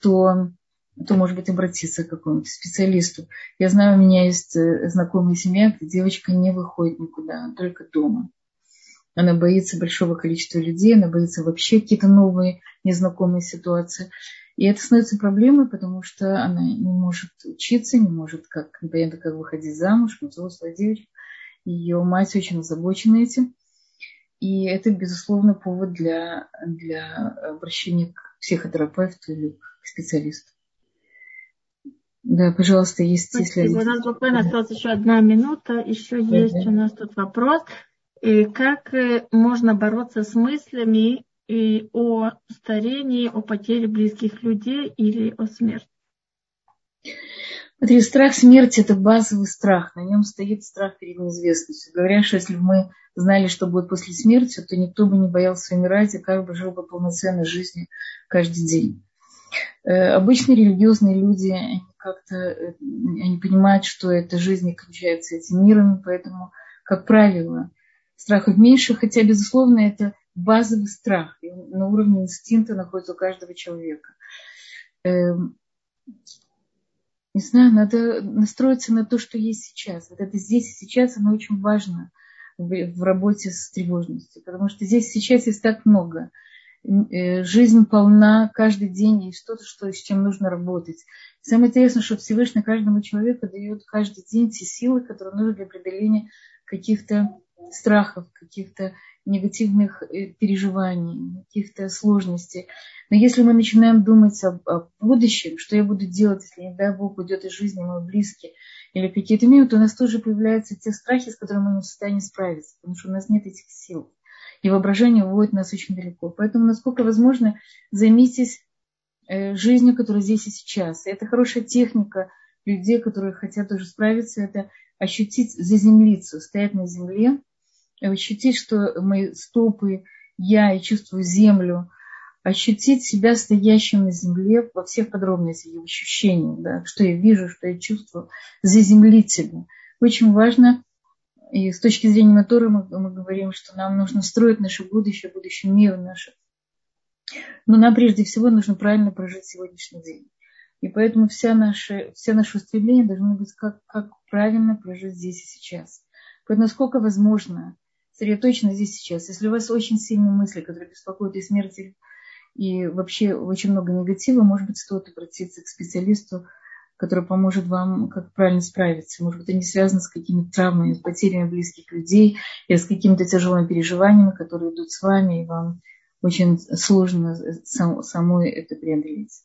то, то может быть, обратиться к какому-то специалисту. Я знаю, у меня есть э, знакомая семья, где девочка не выходит никуда, только дома. Она боится большого количества людей, она боится вообще какие-то новые незнакомые ситуации. И это становится проблемой, потому что она не может учиться, не может как, непонятно, как выходить замуж, взрослая девочка. Ее мать очень озабочена этим. И это, безусловно, повод для, для обращения к психотерапевту или к специалисту. Да, пожалуйста, есть Спасибо. если... У нас буквально осталась еще одна минута. Еще да, есть да. у нас тут вопрос. И как э, можно бороться с мыслями и о старении, о потере близких людей или о смерти? Смотри, страх смерти – это базовый страх. На нем стоит страх перед неизвестностью. Говорят, что если бы мы знали, что будет после смерти, то никто бы не боялся умирать и как бы жил бы полноценной жизнью каждый день. Э, обычно религиозные люди, они как-то э, они понимают, что эта жизнь не кончается этим миром, поэтому, как правило, страхов меньше, хотя, безусловно, это базовый страх. На уровне инстинкта находится у каждого человека. Эм, не знаю, надо настроиться на то, что есть сейчас. Вот это здесь и сейчас, оно очень важно в работе с тревожностью, потому что здесь сейчас есть так много. Э, жизнь полна каждый день, есть что-то, что, с чем нужно работать. Самое интересное, что Всевышний каждому человеку дает каждый день те силы, которые нужны для преодоления каких-то страхов, каких-то негативных э, переживаний, каких-то сложностей. Но если мы начинаем думать о, о будущем, что я буду делать, если, не дай Бог, уйдет из жизни мой близкий, или какие-то минуты, у нас тоже появляются те страхи, с которыми мы не в состоянии справиться, потому что у нас нет этих сил. И воображение уводит нас очень далеко. Поэтому, насколько возможно, займитесь э, жизнью, которая здесь и сейчас. И это хорошая техника людей, которые хотят тоже справиться, это ощутить, заземлиться, стоять на земле, ощутить, что мои стопы, я и чувствую землю, ощутить себя стоящим на земле во всех подробностях и ощущениях, да, что я вижу, что я чувствую, заземлить себя. Очень важно, и с точки зрения Натуры мы, мы говорим, что нам нужно строить наше будущее, будущее мира наше. Но нам прежде всего нужно правильно прожить сегодняшний день. И поэтому вся наша, все наши устремления должны быть как, как правильно прожить здесь и сейчас. Поэтому насколько возможно сосредоточено здесь сейчас. Если у вас очень сильные мысли, которые беспокоят и смерти, и вообще очень много негатива, может быть, стоит обратиться к специалисту, который поможет вам как правильно справиться. Может быть, они связаны с какими-то травмами, потерями близких людей или с какими-то тяжелыми переживаниями, которые идут с вами, и вам очень сложно самой это преодолеть.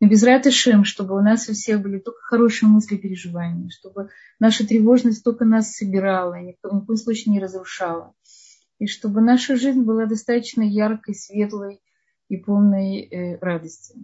Но без ратышем, чтобы у нас у всех были только хорошие мысли и переживания, чтобы наша тревожность только нас собирала, и ни в коем случае не разрушала. И чтобы наша жизнь была достаточно яркой, светлой и полной э, радости.